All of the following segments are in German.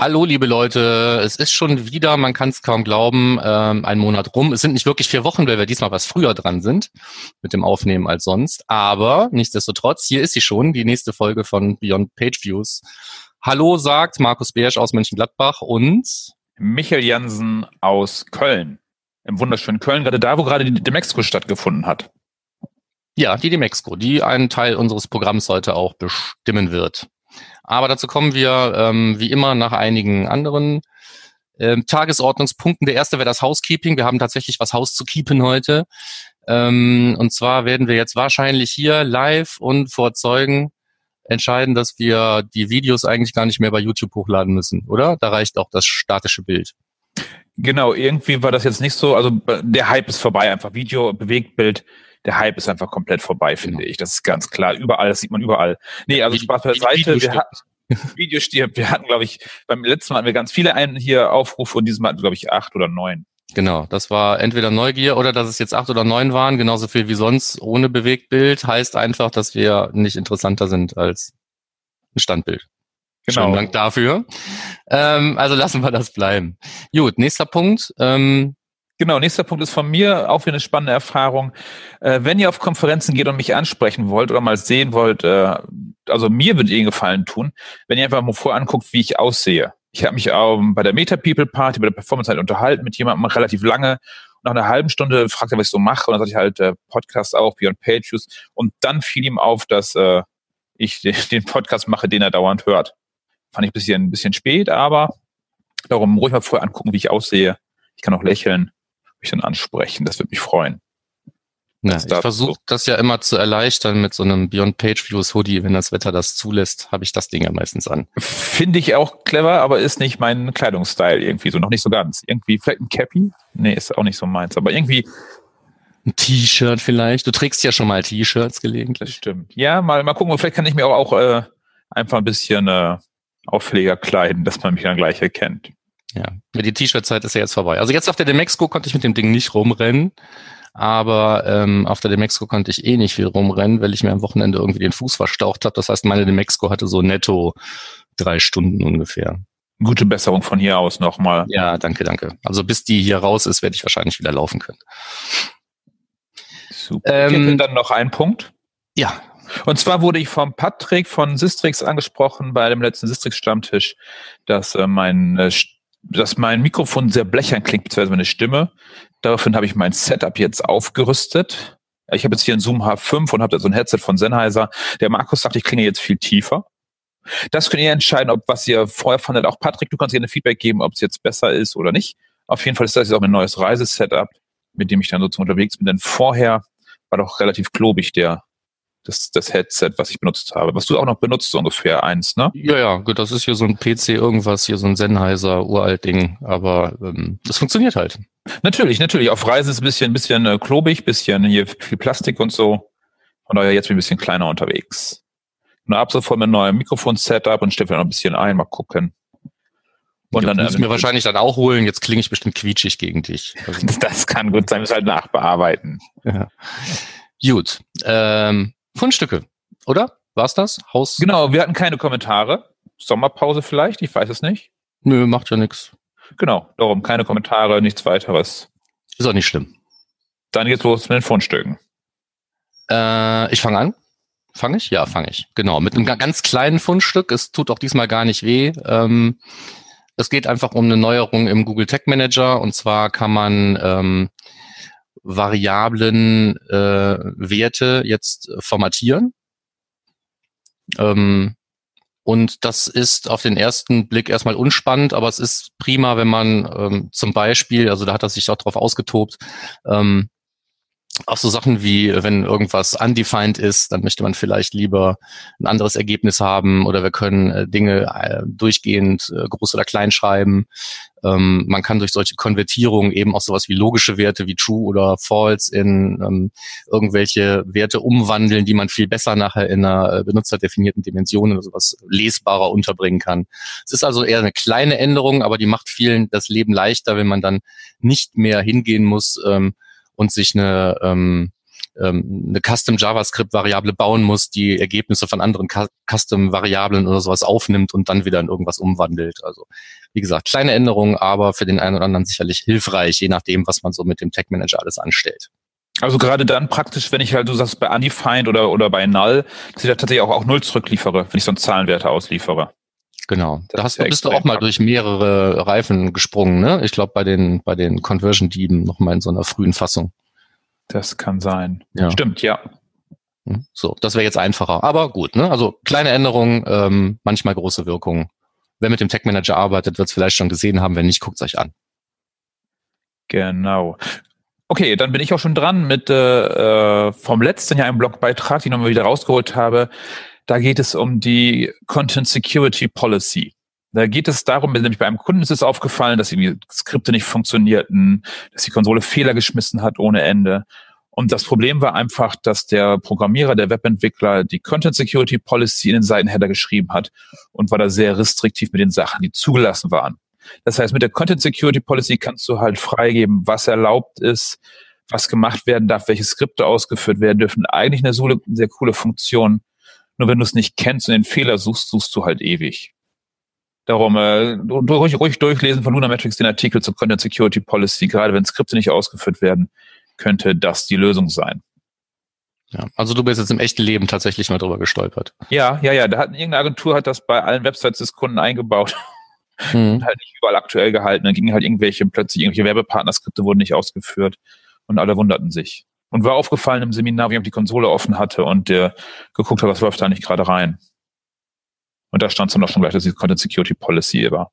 Hallo, liebe Leute. Es ist schon wieder, man kann es kaum glauben, ähm, ein Monat rum. Es sind nicht wirklich vier Wochen, weil wir diesmal was früher dran sind mit dem Aufnehmen als sonst. Aber nichtsdestotrotz, hier ist sie schon, die nächste Folge von Beyond Page Views. Hallo sagt Markus Beersch aus Mönchengladbach und Michael Jansen aus Köln. Im wunderschönen Köln, gerade da, wo gerade die Demexco stattgefunden hat. Ja, die Demexco, die einen Teil unseres Programms heute auch bestimmen wird. Aber dazu kommen wir ähm, wie immer nach einigen anderen ähm, Tagesordnungspunkten. Der erste wäre das Housekeeping. Wir haben tatsächlich was Haus zu keepen heute. Ähm, und zwar werden wir jetzt wahrscheinlich hier live und vor Zeugen entscheiden, dass wir die Videos eigentlich gar nicht mehr bei YouTube hochladen müssen, oder? Da reicht auch das statische Bild. Genau, irgendwie war das jetzt nicht so. Also der Hype ist vorbei, einfach Video, Bewegtbild der Hype ist einfach komplett vorbei, finde genau. ich. Das ist ganz klar. Überall, das sieht man überall. Nee, also Spaß beiseite. Wir hatten, Video stirbt. Wir hatten, glaube ich, beim letzten Mal hatten wir ganz viele einen hier Aufrufe und diesem hatten, glaube ich, acht oder neun. Genau, das war entweder Neugier oder dass es jetzt acht oder neun waren, genauso viel wie sonst ohne Bewegtbild, heißt einfach, dass wir nicht interessanter sind als ein Standbild. Genau. Schönen Dank dafür. Ähm, also lassen wir das bleiben. Gut, nächster Punkt. Ähm, Genau, nächster Punkt ist von mir auch wieder eine spannende Erfahrung. Äh, wenn ihr auf Konferenzen geht und mich ansprechen wollt oder mal sehen wollt, äh, also mir würde Ihnen gefallen tun, wenn ihr einfach mal vor anguckt, wie ich aussehe. Ich habe mich ähm, bei der Meta People Party, bei der Performance halt unterhalten mit jemandem relativ lange. Nach einer halben Stunde fragte er, was ich so mache. Und dann sagte ich halt äh, Podcast auch, Beyond Pages. Und dann fiel ihm auf, dass äh, ich den Podcast mache, den er dauernd hört. Fand ich ein bisschen, ein bisschen spät, aber darum ruhig mal vorher angucken, wie ich aussehe. Ich kann auch lächeln mich dann ansprechen. Das würde mich freuen. Ja, ich versuche so. das ja immer zu erleichtern mit so einem Beyond Page Views Hoodie. Wenn das Wetter das zulässt, habe ich das Ding ja meistens an. Finde ich auch clever, aber ist nicht mein Kleidungsstyle irgendwie so. Noch nicht so ganz. Irgendwie vielleicht ein Cappy? Nee, ist auch nicht so meins. Aber irgendwie ein T-Shirt vielleicht. Du trägst ja schon mal T-Shirts gelegentlich. Stimmt. Ja, mal, mal gucken. Vielleicht kann ich mir auch, auch äh, einfach ein bisschen äh, auffälliger kleiden, dass man mich dann gleich erkennt. Ja, die T-Shirt-Zeit ist ja jetzt vorbei. Also jetzt auf der Demexco konnte ich mit dem Ding nicht rumrennen, aber ähm, auf der Demexco konnte ich eh nicht viel rumrennen, weil ich mir am Wochenende irgendwie den Fuß verstaucht habe. Das heißt, meine Demexco hatte so netto drei Stunden ungefähr. Gute Besserung von hier aus nochmal. Ja, danke, danke. Also bis die hier raus ist, werde ich wahrscheinlich wieder laufen können. Super. Ähm, dann noch ein Punkt. Ja. Und zwar wurde ich vom Patrick von Sistrix angesprochen bei dem letzten Sistrix-Stammtisch, dass äh, mein äh, dass mein Mikrofon sehr blechern klingt, beziehungsweise meine Stimme. Daraufhin habe ich mein Setup jetzt aufgerüstet. Ich habe jetzt hier einen Zoom H5 und habe da so ein Headset von Sennheiser. Der Markus sagt, ich klinge jetzt viel tiefer. Das könnt ihr entscheiden, ob was ihr vorher fandet. Auch Patrick, du kannst gerne Feedback geben, ob es jetzt besser ist oder nicht. Auf jeden Fall ist das jetzt auch ein neues Reisesetup, mit dem ich dann sozusagen unterwegs bin. Denn vorher war doch relativ klobig der das, das Headset, was ich benutzt habe. Was du auch noch benutzt, so ungefähr eins, ne? Ja, ja, gut, das ist hier so ein PC irgendwas, hier so ein Sennheiser uralt Ding, aber ähm, das funktioniert halt. Natürlich, natürlich. Auf Reisen ist ein bisschen, ein bisschen äh, klobig, bisschen hier viel Plastik und so. Von daher jetzt bin ich ein bisschen kleiner unterwegs. Und ab sofort mit neuem Mikrofon-Setup und stelle noch ein bisschen ein, mal gucken. Und ja, dann muss ich mir wahrscheinlich dann auch holen. Jetzt klinge ich bestimmt quietschig gegen dich. Also das kann gut sein, wir müssen halt nachbearbeiten. Ja. Gut. Ähm, Fundstücke, oder? War's das? Haus? Genau, wir hatten keine Kommentare. Sommerpause vielleicht, ich weiß es nicht. Nö, macht ja nichts. Genau, darum keine Kommentare, nichts weiteres. Ist auch nicht schlimm. Dann geht's los mit den Fundstücken. Äh, ich fange an. Fange ich? Ja, fange ich. Genau, mit einem ganz kleinen Fundstück. Es tut auch diesmal gar nicht weh. Ähm, es geht einfach um eine Neuerung im Google Tag Manager. Und zwar kann man ähm, variablen äh, Werte jetzt formatieren. Ähm, und das ist auf den ersten Blick erstmal unspannend, aber es ist prima, wenn man ähm, zum Beispiel, also da hat er sich auch drauf ausgetobt, ähm, auch so Sachen wie, wenn irgendwas undefined ist, dann möchte man vielleicht lieber ein anderes Ergebnis haben oder wir können äh, Dinge äh, durchgehend äh, groß oder klein schreiben. Ähm, man kann durch solche Konvertierungen eben auch sowas wie logische Werte wie true oder false in ähm, irgendwelche Werte umwandeln, die man viel besser nachher in einer benutzerdefinierten Dimension oder sowas lesbarer unterbringen kann. Es ist also eher eine kleine Änderung, aber die macht vielen das Leben leichter, wenn man dann nicht mehr hingehen muss, ähm, und sich eine, ähm, ähm, eine Custom JavaScript-Variable bauen muss, die Ergebnisse von anderen Custom-Variablen oder sowas aufnimmt und dann wieder in irgendwas umwandelt. Also wie gesagt, kleine Änderungen, aber für den einen oder anderen sicherlich hilfreich, je nachdem, was man so mit dem Tech Manager alles anstellt. Also gerade dann praktisch, wenn ich halt, du sagst, bei Undefined oder, oder bei Null, dass ich da tatsächlich auch, auch Null zurückliefere, wenn ich so einen Zahlenwerte ausliefere. Genau. Das da hast, bist du auch mal durch mehrere Reifen gesprungen, ne? Ich glaube bei den bei den Conversion-Dieben noch mal in so einer frühen Fassung. Das kann sein. Ja. Stimmt, ja. Hm, so, das wäre jetzt einfacher. Aber gut, ne? Also kleine Änderungen, ähm, manchmal große Wirkungen. Wer mit dem Tech Manager arbeitet, wird es vielleicht schon gesehen haben. Wenn nicht, guckt es euch an. Genau. Okay, dann bin ich auch schon dran mit äh, äh vom letzten Jahr einem Blogbeitrag, den ich nochmal wieder rausgeholt habe. Da geht es um die Content Security Policy. Da geht es darum, nämlich bei einem Kunden ist es aufgefallen, dass die Skripte nicht funktionierten, dass die Konsole Fehler geschmissen hat ohne Ende. Und das Problem war einfach, dass der Programmierer, der Webentwickler die Content Security Policy in den Seitenheader geschrieben hat und war da sehr restriktiv mit den Sachen, die zugelassen waren. Das heißt, mit der Content Security Policy kannst du halt freigeben, was erlaubt ist, was gemacht werden darf, welche Skripte ausgeführt werden dürfen. Eigentlich eine sehr coole Funktion. Nur wenn du es nicht kennst und den Fehler suchst, suchst du halt ewig. Darum äh, ruhig, ruhig durchlesen von Lunametrics den Artikel zur Content Security Policy. Gerade wenn Skripte nicht ausgeführt werden, könnte das die Lösung sein. Ja, also du bist jetzt im echten Leben tatsächlich mal drüber gestolpert. Ja, ja, ja. Da hat irgendeine Agentur hat das bei allen Websites des Kunden eingebaut. Mhm. Und halt nicht überall aktuell gehalten. Dann gingen halt irgendwelche, plötzlich irgendwelche Werbepartnerskripte wurden nicht ausgeführt und alle wunderten sich. Und war aufgefallen im Seminar, wie ich die Konsole offen hatte und der geguckt hat, was läuft da nicht gerade rein. Und da stand es dann auch schon gleich, dass die Content Security Policy war.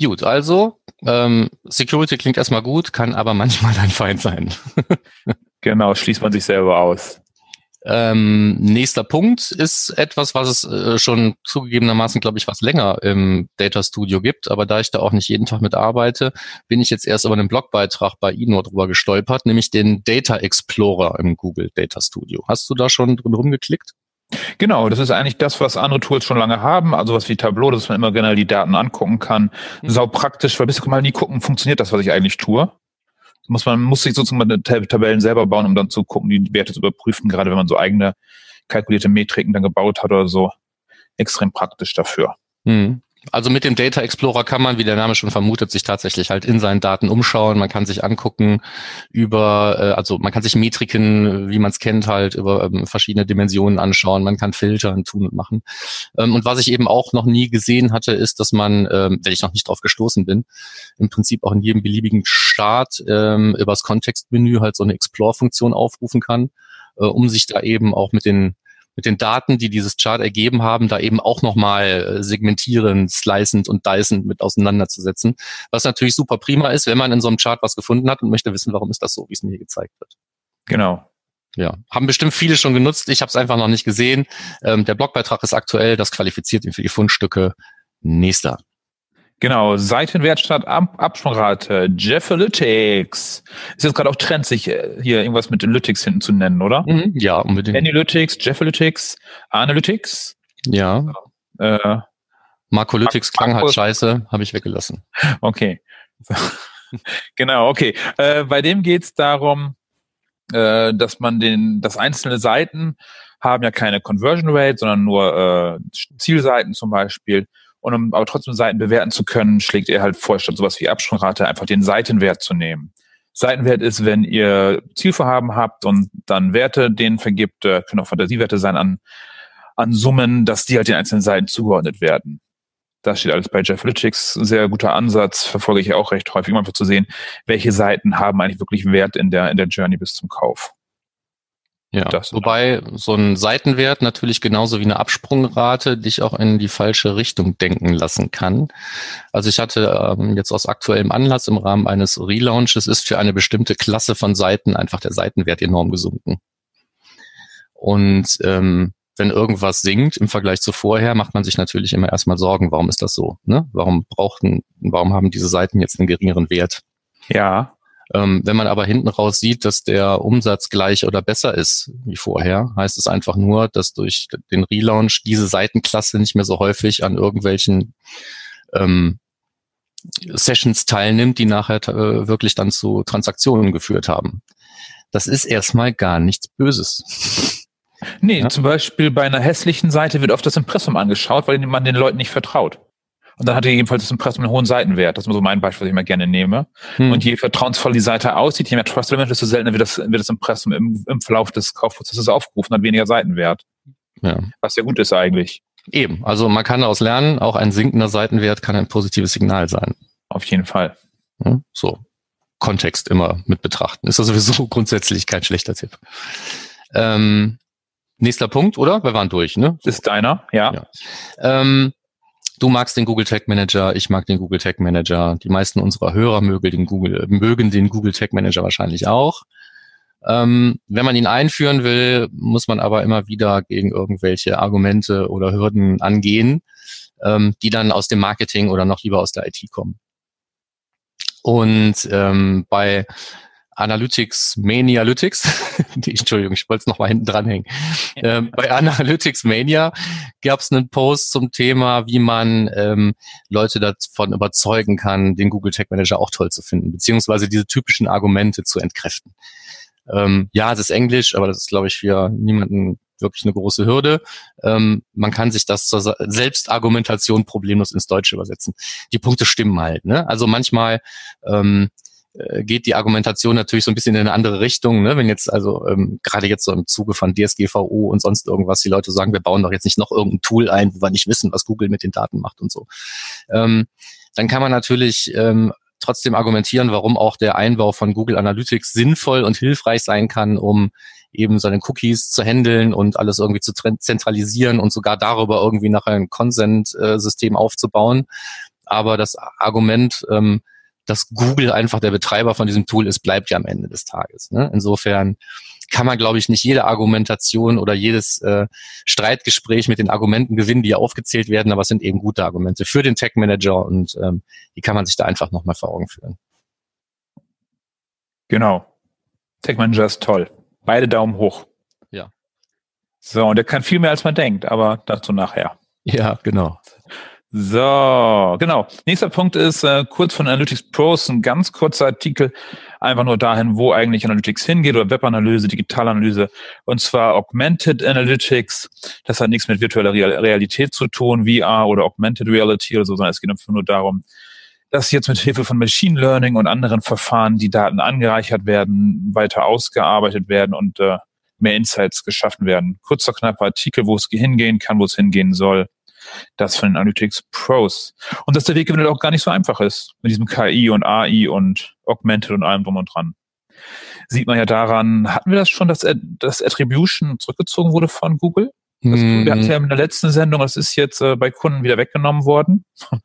Gut, also ähm, Security klingt erstmal gut, kann aber manchmal ein Feind sein. genau, schließt man sich selber aus. Ähm, nächster Punkt ist etwas, was es äh, schon zugegebenermaßen, glaube ich, was länger im Data Studio gibt. Aber da ich da auch nicht jeden Tag mit arbeite, bin ich jetzt erst über einen Blogbeitrag bei Ino drüber gestolpert, nämlich den Data Explorer im Google Data Studio. Hast du da schon drin rumgeklickt? Genau, das ist eigentlich das, was andere Tools schon lange haben, also was wie Tableau, dass man immer generell die Daten angucken kann. Mhm. Sau praktisch, weil bis mal nie gucken, funktioniert das, was ich eigentlich tue muss man muss sich sozusagen Tabellen selber bauen, um dann zu gucken, die Werte zu überprüfen, gerade wenn man so eigene kalkulierte Metriken dann gebaut hat oder so. Extrem praktisch dafür. Mhm. Also mit dem Data Explorer kann man, wie der Name schon vermutet, sich tatsächlich halt in seinen Daten umschauen. Man kann sich angucken über, äh, also man kann sich Metriken, wie man es kennt, halt über ähm, verschiedene Dimensionen anschauen. Man kann filtern, tun und machen. Ähm, und was ich eben auch noch nie gesehen hatte, ist, dass man, ähm, wenn ich noch nicht drauf gestoßen bin, im Prinzip auch in jedem beliebigen Chart ähm, übers Kontextmenü halt so eine Explore-Funktion aufrufen kann, äh, um sich da eben auch mit den mit den Daten, die dieses Chart ergeben haben, da eben auch nochmal äh, segmentierend, slicend und dicend mit auseinanderzusetzen. Was natürlich super prima ist, wenn man in so einem Chart was gefunden hat und möchte wissen, warum ist das so, wie es mir hier gezeigt wird. Genau. Ja, haben bestimmt viele schon genutzt. Ich habe es einfach noch nicht gesehen. Ähm, der Blogbeitrag ist aktuell, das qualifiziert ihn für die Fundstücke. Nächster. Genau, Seitenwert statt Ab Absprungrate, Jeffalytics. Ist jetzt gerade auch Trend, sich äh, hier irgendwas mit Lytics hinten zu nennen, oder? Mhm, ja, unbedingt. Analytics, Jeffalytics, Analytics. Ja. Äh, Markolytics klang halt scheiße, habe ich weggelassen. Okay. genau, okay. Äh, bei dem geht's darum, äh, dass man den, dass einzelne Seiten haben ja keine Conversion Rate, sondern nur äh, Zielseiten zum Beispiel. Und um aber trotzdem Seiten bewerten zu können, schlägt er halt vor, statt sowas wie Absprungrate einfach den Seitenwert zu nehmen. Seitenwert ist, wenn ihr Zielvorhaben habt und dann Werte denen vergibt, äh, können auch Fantasiewerte sein an, an Summen, dass die halt den einzelnen Seiten zugeordnet werden. Das steht alles bei Jefflytics. Sehr guter Ansatz, verfolge ich auch recht häufig, um einfach zu sehen, welche Seiten haben eigentlich wirklich Wert in der, in der Journey bis zum Kauf. Ja, das wobei so ein Seitenwert natürlich genauso wie eine Absprungrate dich auch in die falsche Richtung denken lassen kann. Also ich hatte ähm, jetzt aus aktuellem Anlass im Rahmen eines Relaunches ist für eine bestimmte Klasse von Seiten einfach der Seitenwert enorm gesunken. Und ähm, wenn irgendwas sinkt im Vergleich zu vorher, macht man sich natürlich immer erstmal Sorgen, warum ist das so? Ne? Warum brauchten, warum haben diese Seiten jetzt einen geringeren Wert? Ja. Ähm, wenn man aber hinten raus sieht, dass der Umsatz gleich oder besser ist wie vorher, heißt es einfach nur, dass durch den Relaunch diese Seitenklasse nicht mehr so häufig an irgendwelchen ähm, Sessions teilnimmt, die nachher äh, wirklich dann zu Transaktionen geführt haben. Das ist erstmal gar nichts Böses. Nee, ja? zum Beispiel bei einer hässlichen Seite wird oft das Impressum angeschaut, weil man den Leuten nicht vertraut. Und dann hat er jedenfalls das Impressum einen hohen Seitenwert. Das ist so mein Beispiel, was ich immer gerne nehme. Hm. Und je vertrauensvoll die Seite aussieht, je mehr Trust Element, desto seltener wird das, wird das Impressum im, im Verlauf des Kaufprozesses aufgerufen, hat weniger Seitenwert. Ja. Was ja gut ist eigentlich. Eben. Also man kann daraus lernen, auch ein sinkender Seitenwert kann ein positives Signal sein. Auf jeden Fall. Ja, so. Kontext immer mit betrachten. Ist das sowieso grundsätzlich kein schlechter Tipp. Ähm, nächster Punkt, oder? Wir waren durch, ne? Ist deiner, ja. ja. Ähm, Du magst den Google Tag Manager, ich mag den Google Tag Manager. Die meisten unserer Hörer mögen den Google, mögen den Google Tag Manager wahrscheinlich auch. Ähm, wenn man ihn einführen will, muss man aber immer wieder gegen irgendwelche Argumente oder Hürden angehen, ähm, die dann aus dem Marketing oder noch lieber aus der IT kommen. Und ähm, bei Analytics Manialytics, Entschuldigung, ich wollte es nochmal hinten dranhängen. Ähm, bei Analytics Mania gab es einen Post zum Thema, wie man ähm, Leute davon überzeugen kann, den Google Tag Manager auch toll zu finden, beziehungsweise diese typischen Argumente zu entkräften. Ähm, ja, es ist Englisch, aber das ist, glaube ich, für niemanden wirklich eine große Hürde. Ähm, man kann sich das zur Selbstargumentation problemlos ins Deutsche übersetzen. Die Punkte stimmen halt. Ne? Also manchmal ähm, äh, geht die Argumentation natürlich so ein bisschen in eine andere Richtung. Ne? Wenn jetzt also ähm, gerade jetzt so im Zuge von DSGVO und sonst irgendwas die Leute sagen, wir bauen doch jetzt nicht noch irgendein Tool ein, wo wir nicht wissen, was Google mit den Daten macht und so. Ähm, dann kann man natürlich ähm, trotzdem argumentieren, warum auch der Einbau von Google Analytics sinnvoll und hilfreich sein kann, um eben seine Cookies zu handeln und alles irgendwie zu zentralisieren und sogar darüber irgendwie nachher ein Consent-System aufzubauen. Aber das Argument, ähm, dass Google einfach der Betreiber von diesem Tool ist, bleibt ja am Ende des Tages. Ne? Insofern kann man, glaube ich, nicht jede Argumentation oder jedes äh, Streitgespräch mit den Argumenten gewinnen, die ja aufgezählt werden, aber es sind eben gute Argumente für den Tech Manager und ähm, die kann man sich da einfach nochmal vor Augen führen. Genau. Tech Manager ist toll. Beide Daumen hoch. Ja. So, und der kann viel mehr, als man denkt, aber dazu nachher. Ja, genau. So, genau. Nächster Punkt ist äh, kurz von Analytics Pros, ein ganz kurzer Artikel, einfach nur dahin, wo eigentlich Analytics hingeht oder Webanalyse, Digitalanalyse und zwar Augmented Analytics. Das hat nichts mit virtueller Realität zu tun, VR oder Augmented Reality oder so, sondern es geht einfach nur darum, dass jetzt mit Hilfe von Machine Learning und anderen Verfahren die Daten angereichert werden, weiter ausgearbeitet werden und äh, mehr Insights geschaffen werden. Kurzer, knapper Artikel, wo es hingehen kann, wo es hingehen soll das von den Analytics Pros. Und dass der Weg eventuell auch gar nicht so einfach ist mit diesem KI und AI und Augmented und allem drum und dran. Sieht man ja daran, hatten wir das schon, dass, dass Attribution zurückgezogen wurde von Google? Das, mm. Wir hatten ja in der letzten Sendung, das ist jetzt äh, bei Kunden wieder weggenommen worden.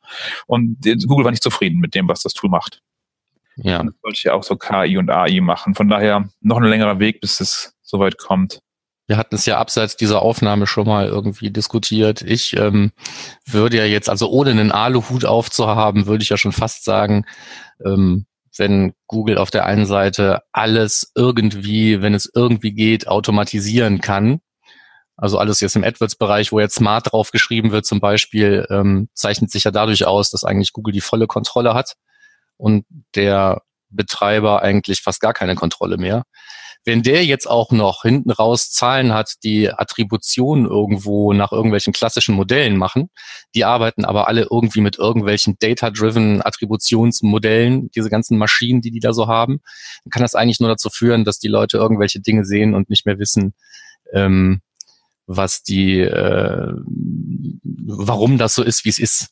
Und Google war nicht zufrieden mit dem, was das Tool macht. Ja. Und das wollte ja auch so KI und AI machen. Von daher noch ein längerer Weg, bis es soweit kommt. Wir hatten es ja abseits dieser Aufnahme schon mal irgendwie diskutiert. Ich ähm, würde ja jetzt, also ohne einen Aluhut aufzuhaben, würde ich ja schon fast sagen, ähm, wenn Google auf der einen Seite alles irgendwie, wenn es irgendwie geht, automatisieren kann, also alles jetzt im AdWords-Bereich, wo jetzt Smart drauf geschrieben wird zum Beispiel, ähm, zeichnet sich ja dadurch aus, dass eigentlich Google die volle Kontrolle hat und der Betreiber eigentlich fast gar keine Kontrolle mehr. Wenn der jetzt auch noch hinten raus Zahlen hat, die Attributionen irgendwo nach irgendwelchen klassischen Modellen machen, die arbeiten aber alle irgendwie mit irgendwelchen data-driven Attributionsmodellen, diese ganzen Maschinen, die die da so haben, dann kann das eigentlich nur dazu führen, dass die Leute irgendwelche Dinge sehen und nicht mehr wissen, ähm, was die, äh, warum das so ist, wie es ist.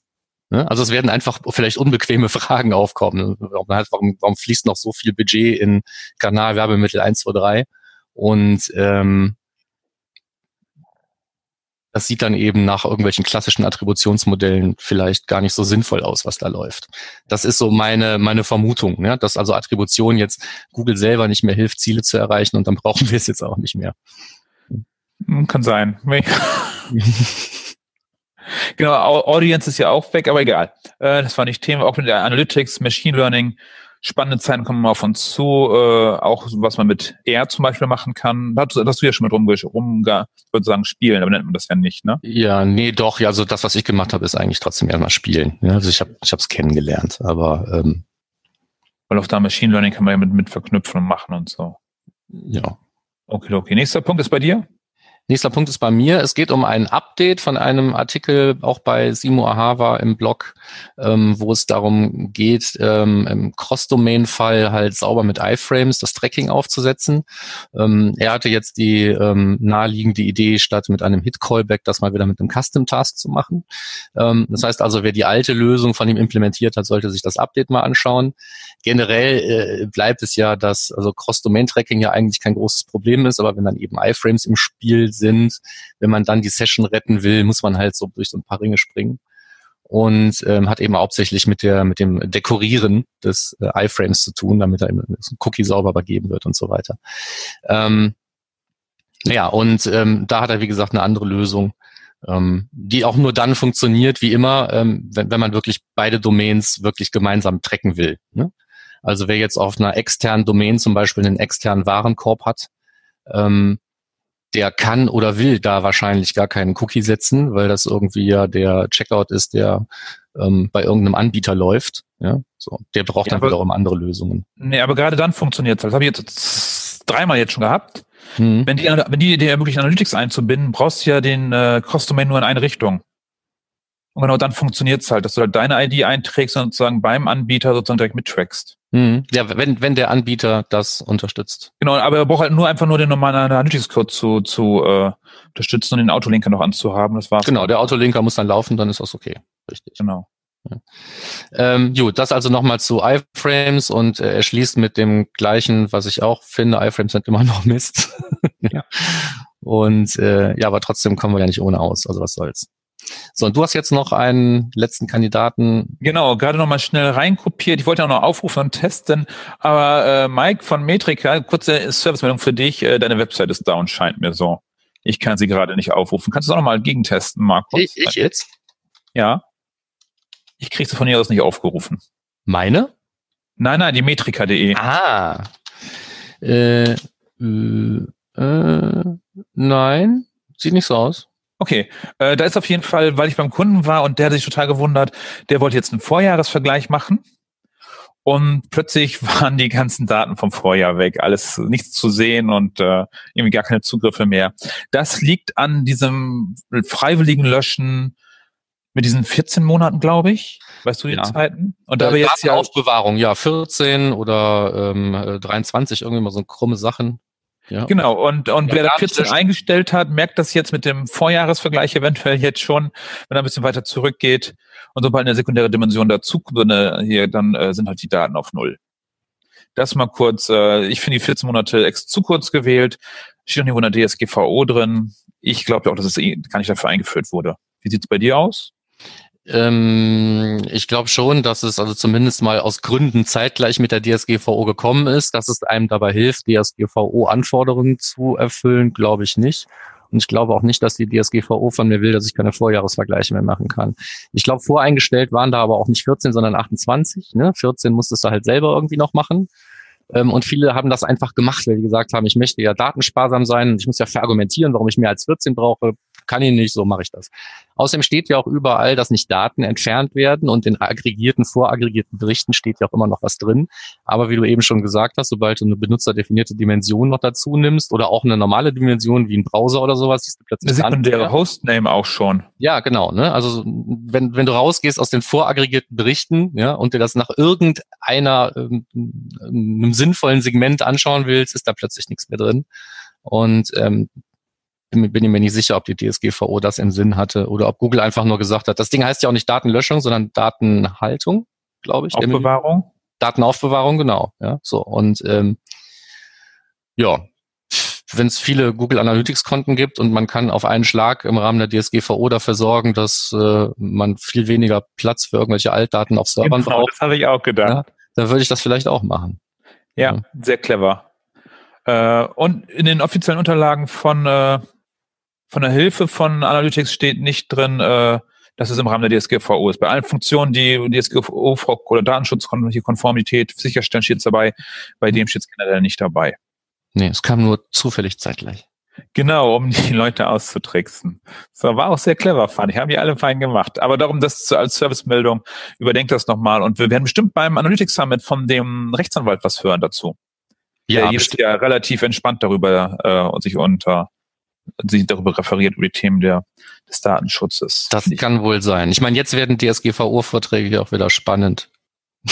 Ne? Also es werden einfach vielleicht unbequeme Fragen aufkommen. Warum, warum, fließt noch so viel Budget in Kanalwerbemittel 1, 2, 3? Und ähm, das sieht dann eben nach irgendwelchen klassischen Attributionsmodellen vielleicht gar nicht so sinnvoll aus, was da läuft. Das ist so meine, meine Vermutung, ne? dass also Attribution jetzt Google selber nicht mehr hilft, Ziele zu erreichen und dann brauchen wir es jetzt auch nicht mehr. Kann sein. genau, Audience ist ja auch weg, aber egal. Äh, das war nicht Thema. Auch mit der Analytics, Machine Learning spannende Zeiten kommen auf uns zu, äh, auch was man mit R zum Beispiel machen kann. Da hast, hast du ja schon mit rumge, rumge würde sagen, spielen, aber nennt man das ja nicht, ne? Ja, nee, doch, ja, also das, was ich gemacht habe, ist eigentlich trotzdem erstmal spielen. Ja, also ich habe ich es kennengelernt, aber ähm, weil auf da Machine Learning kann man ja mit, mit verknüpfen und machen und so. Ja. Okay, okay. Nächster Punkt ist bei dir? Nächster Punkt ist bei mir. Es geht um ein Update von einem Artikel auch bei Simo Ahava im Blog, ähm, wo es darum geht, ähm, im Cross-Domain-Fall halt sauber mit iFrames das Tracking aufzusetzen. Ähm, er hatte jetzt die ähm, naheliegende Idee, statt mit einem Hit-Callback das mal wieder mit einem Custom-Task zu machen. Ähm, das heißt also, wer die alte Lösung von ihm implementiert hat, sollte sich das Update mal anschauen. Generell äh, bleibt es ja, dass also Cross-Domain-Tracking ja eigentlich kein großes Problem ist, aber wenn dann eben iFrames im Spiel sind. Wenn man dann die Session retten will, muss man halt so durch so ein paar Ringe springen. Und ähm, hat eben hauptsächlich mit der mit dem Dekorieren des äh, iFrames zu tun, damit er ein Cookie sauber übergeben wird und so weiter. Ähm, ja, und ähm, da hat er, wie gesagt, eine andere Lösung, ähm, die auch nur dann funktioniert, wie immer, ähm, wenn, wenn man wirklich beide Domains wirklich gemeinsam tracken will. Ne? Also wer jetzt auf einer externen Domain zum Beispiel einen externen Warenkorb hat, ähm, der kann oder will da wahrscheinlich gar keinen Cookie setzen, weil das irgendwie ja der Checkout ist, der ähm, bei irgendeinem Anbieter läuft. Ja, so. Der braucht ja, dann wiederum andere Lösungen. Nee, aber gerade dann funktioniert es. Das habe ich jetzt dreimal jetzt schon gehabt. Mhm. Wenn die, wenn die Idee ermöglicht, Analytics einzubinden, brauchst du ja den äh, Cross-Domain nur in eine Richtung. Und genau dann funktioniert es halt, dass du halt deine ID einträgst und sozusagen beim Anbieter sozusagen direkt mittrackst. Mhm. Ja, wenn, wenn der Anbieter das unterstützt. Genau, aber er braucht halt nur einfach nur den normalen Analytics-Code zu, zu äh, unterstützen und den Autolinker noch anzuhaben. Das war's. Genau, der Autolinker muss dann laufen, dann ist das okay. Richtig. Genau. Ja. Ähm, gut, das also nochmal zu iFrames und äh, er schließt mit dem gleichen, was ich auch finde, iFrames sind immer noch Mist. ja. Und äh, ja, aber trotzdem kommen wir ja nicht ohne aus, also was soll's. So, und du hast jetzt noch einen letzten Kandidaten. Genau, gerade noch mal schnell reinkopiert. Ich wollte auch noch aufrufen und testen, aber äh, Mike von Metrika, kurze Servicemeldung für dich. Äh, deine Website ist down, scheint mir so. Ich kann sie gerade nicht aufrufen. Kannst du es auch noch mal gegentesten, Markus? Ich, ich jetzt? Ja. Ich kriege sie von hier aus nicht aufgerufen. Meine? Nein, nein, die metrika.de. Ah. Äh, äh, äh, nein, sieht nicht so aus. Okay, äh, da ist auf jeden Fall, weil ich beim Kunden war und der hat sich total gewundert, der wollte jetzt einen Vorjahresvergleich machen und plötzlich waren die ganzen Daten vom Vorjahr weg, alles nichts zu sehen und äh, irgendwie gar keine Zugriffe mehr. Das liegt an diesem freiwilligen Löschen mit diesen 14 Monaten, glaube ich. Weißt du die ja. Zeiten? Und da äh, jetzt ja Aufbewahrung, ja, 14 oder ähm, 23, irgendwie mal so krumme Sachen. Ja. Genau, und, und ja, wer da 14 eingestellt hat, merkt das jetzt mit dem Vorjahresvergleich eventuell jetzt schon, wenn er ein bisschen weiter zurückgeht und sobald eine sekundäre Dimension dazu eine, hier, dann äh, sind halt die Daten auf Null. Das mal kurz, äh, ich finde die 14 Monate ex zu kurz gewählt, steht noch nicht in der DSGVO drin. Ich glaube auch, dass es eh gar nicht dafür eingeführt wurde. Wie sieht's bei dir aus? Ähm, ich glaube schon, dass es also zumindest mal aus Gründen zeitgleich mit der DSGVO gekommen ist, dass es einem dabei hilft, DSGVO-Anforderungen zu erfüllen, glaube ich nicht. Und ich glaube auch nicht, dass die DSGVO von mir will, dass ich keine Vorjahresvergleiche mehr machen kann. Ich glaube, voreingestellt waren da aber auch nicht 14, sondern 28. Ne? 14 musstest du halt selber irgendwie noch machen. Ähm, und viele haben das einfach gemacht, weil die gesagt haben, ich möchte ja datensparsam sein und ich muss ja verargumentieren, warum ich mehr als 14 brauche kann ich nicht, so mache ich das. Außerdem steht ja auch überall, dass nicht Daten entfernt werden und in aggregierten, voraggregierten Berichten steht ja auch immer noch was drin. Aber wie du eben schon gesagt hast, sobald du eine benutzerdefinierte Dimension noch dazu nimmst oder auch eine normale Dimension wie ein Browser oder sowas, siehst du plötzlich eine sekundäre Hostname auch schon. Ja, genau. Ne? Also wenn, wenn du rausgehst aus den voraggregierten Berichten ja, und dir das nach irgendeiner ähm, einem sinnvollen Segment anschauen willst, ist da plötzlich nichts mehr drin. Und ähm, bin ich mir nicht sicher, ob die DSGVO das im Sinn hatte oder ob Google einfach nur gesagt hat, das Ding heißt ja auch nicht Datenlöschung, sondern Datenhaltung, glaube ich. Aufbewahrung? Datenaufbewahrung, genau. Ja, so und ähm, ja, wenn es viele Google Analytics Konten gibt und man kann auf einen Schlag im Rahmen der DSGVO dafür sorgen, dass äh, man viel weniger Platz für irgendwelche Altdaten auf Servern Genau, braucht, das habe ich auch gedacht. dann würde ich das vielleicht auch machen. Ja, Ja. sehr clever. Äh, und in den offiziellen Unterlagen von, äh, von der Hilfe von Analytics steht nicht drin, äh, dass es im Rahmen der DSGVO ist. Bei allen Funktionen, die DSGVO oder Datenschutzkonformität sicherstellen, steht es dabei. Bei dem steht es generell nicht dabei. Nee, es kam nur zufällig zeitgleich. Genau, um die Leute auszutricksen. So, war auch sehr clever, fand ich. Haben die alle fein gemacht. Aber darum, das zu- als Servicemeldung, überdenkt das nochmal. Und wir werden bestimmt beim Analytics Summit von dem Rechtsanwalt was hören dazu. der jedes bestimmt. Jahr relativ entspannt darüber äh, und sich unter sich darüber referiert über die Themen der, des Datenschutzes. Das ich- kann wohl sein. Ich meine, jetzt werden DSGVO-Vorträge ja auch wieder spannend.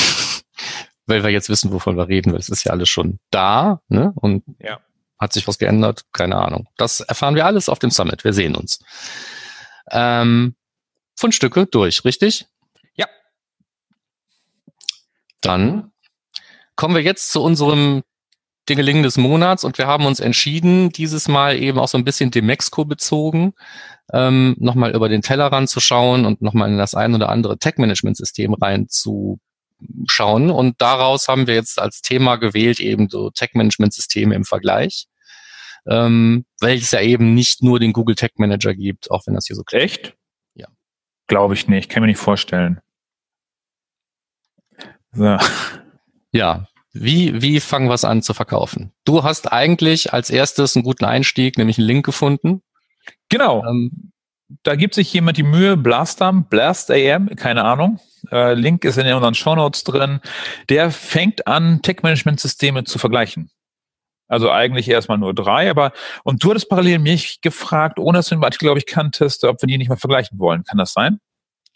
Weil wir jetzt wissen, wovon wir reden, weil es ist ja alles schon da, ne? Und Ja. hat sich was geändert? Keine Ahnung. Das erfahren wir alles auf dem Summit. Wir sehen uns. Ähm, Fundstücke durch, richtig? Ja. Dann kommen wir jetzt zu unserem Dingeling des Monats und wir haben uns entschieden, dieses Mal eben auch so ein bisschen Demexco bezogen, ähm, nochmal über den Tellerrand zu schauen und nochmal in das ein oder andere Tech-Management-System reinzuschauen. Und daraus haben wir jetzt als Thema gewählt eben so Tech-Management-Systeme im Vergleich, ähm, weil es ja eben nicht nur den Google Tech Manager gibt, auch wenn das hier so klingt. Echt? Ja. Glaube ich nicht. Kann mir nicht vorstellen. So. Ja, wie, wie fangen wir es an zu verkaufen? Du hast eigentlich als erstes einen guten Einstieg, nämlich einen Link gefunden. Genau. Ähm, Da gibt sich jemand die Mühe, Blastam, Blast AM, keine Ahnung. Äh, Link ist in unseren Shownotes drin. Der fängt an, Tech-Management-Systeme zu vergleichen. Also eigentlich erstmal nur drei, aber und du hattest parallel mich gefragt, ohne dass du den Artikel, glaube ich, kanntest, ob wir die nicht mal vergleichen wollen. Kann das sein?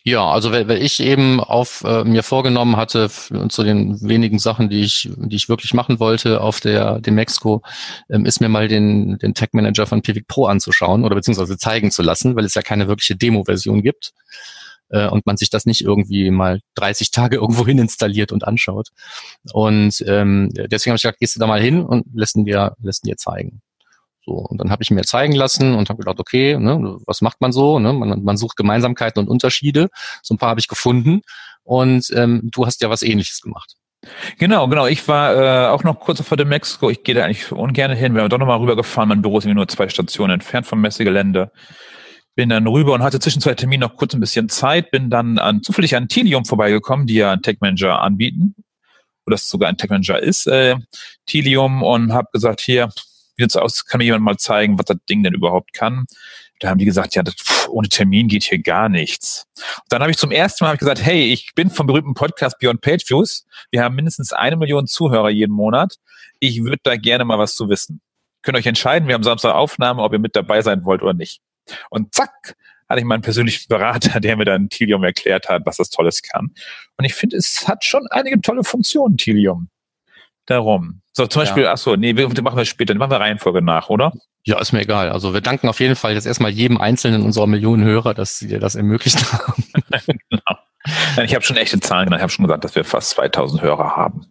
Ja, also weil, weil ich eben auf äh, mir vorgenommen hatte, zu den wenigen Sachen, die ich, die ich wirklich machen wollte auf der dem Mexiko, ähm, ist mir mal den, den Tech Manager von Pivik Pro anzuschauen oder beziehungsweise zeigen zu lassen, weil es ja keine wirkliche Demo-Version gibt äh, und man sich das nicht irgendwie mal 30 Tage irgendwo hin installiert und anschaut. Und ähm, deswegen habe ich gesagt, gehst du da mal hin und lässt ihn dir, lässt ihn dir zeigen. So, und dann habe ich mir zeigen lassen und habe gedacht, okay, ne, was macht man so? Ne? Man, man sucht Gemeinsamkeiten und Unterschiede. So ein paar habe ich gefunden. Und ähm, du hast ja was ähnliches gemacht. Genau, genau. Ich war äh, auch noch kurz vor dem Mexiko. Ich gehe da eigentlich ungern hin. Wir haben doch nochmal rübergefahren. Mein Büro ist nur zwei Stationen entfernt vom Messegelände. Bin dann rüber und hatte zwischen zwei Terminen noch kurz ein bisschen Zeit. Bin dann an, zufällig an Tilium vorbeigekommen, die ja einen Tech Manager anbieten. Oder es sogar ein Tech Manager ist, äh, Tilium. Und habe gesagt, hier, wie sieht's aus? Kann mir jemand mal zeigen, was das Ding denn überhaupt kann? Da haben die gesagt, ja, das, pff, ohne Termin geht hier gar nichts. Und dann habe ich zum ersten Mal ich gesagt, hey, ich bin vom berühmten Podcast Beyond Page Views. Wir haben mindestens eine Million Zuhörer jeden Monat. Ich würde da gerne mal was zu wissen. Könnt euch entscheiden, wir haben Samstag Aufnahme, ob ihr mit dabei sein wollt oder nicht. Und zack, hatte ich meinen persönlichen Berater, der mir dann Tilium erklärt hat, was das Tolles kann. Und ich finde, es hat schon einige tolle Funktionen, Tilium. Darum. So, zum Ja. Beispiel, ach so, nee, wir, machen wir später, dann machen wir Reihenfolge nach, oder? Ja, ist mir egal. Also wir danken auf jeden Fall jetzt erstmal jedem einzelnen unserer Millionen Hörer, dass sie dir das ermöglicht haben. Nein, ich habe schon echte Zahlen genannt. Ich habe schon gesagt, dass wir fast 2000 Hörer haben.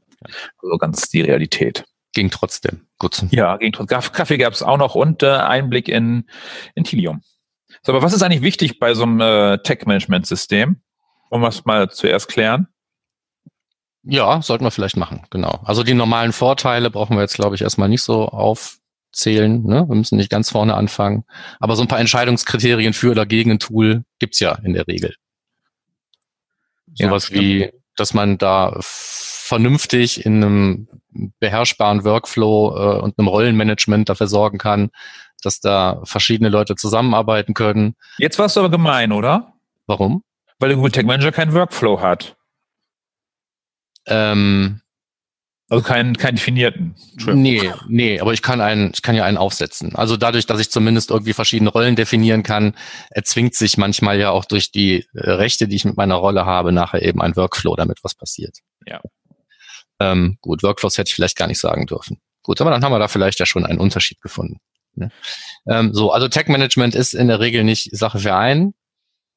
Also ganz die Realität. Ging trotzdem. Gut. Ja, gegen Kaffee gab es auch noch und äh, Einblick in, in Tilium. So, aber was ist eigentlich wichtig bei so einem äh, Tech-Management-System? Um was mal zuerst klären. Ja, sollten wir vielleicht machen, genau. Also die normalen Vorteile brauchen wir jetzt, glaube ich, erstmal nicht so aufzählen. Ne? Wir müssen nicht ganz vorne anfangen. Aber so ein paar Entscheidungskriterien für oder gegen ein Tool gibt's ja in der Regel. Ja, Sowas stimmt. wie, dass man da vernünftig in einem beherrschbaren Workflow äh, und einem Rollenmanagement dafür sorgen kann, dass da verschiedene Leute zusammenarbeiten können. Jetzt warst du aber gemein, oder? Warum? Weil der Google Tech Manager keinen Workflow hat. Ähm, Also keinen, keinen definierten. Nee, nee, aber ich kann einen, ich kann ja einen aufsetzen. Also dadurch, dass ich zumindest irgendwie verschiedene Rollen definieren kann, erzwingt sich manchmal ja auch durch die äh, Rechte, die ich mit meiner Rolle habe, nachher eben ein Workflow, damit was passiert. Ja. Ähm, gut, Workflows hätte ich vielleicht gar nicht sagen dürfen. Gut, aber dann haben wir da vielleicht ja schon einen Unterschied gefunden. Ne? Ähm, so, also Tech Management ist in der Regel nicht Sache für einen,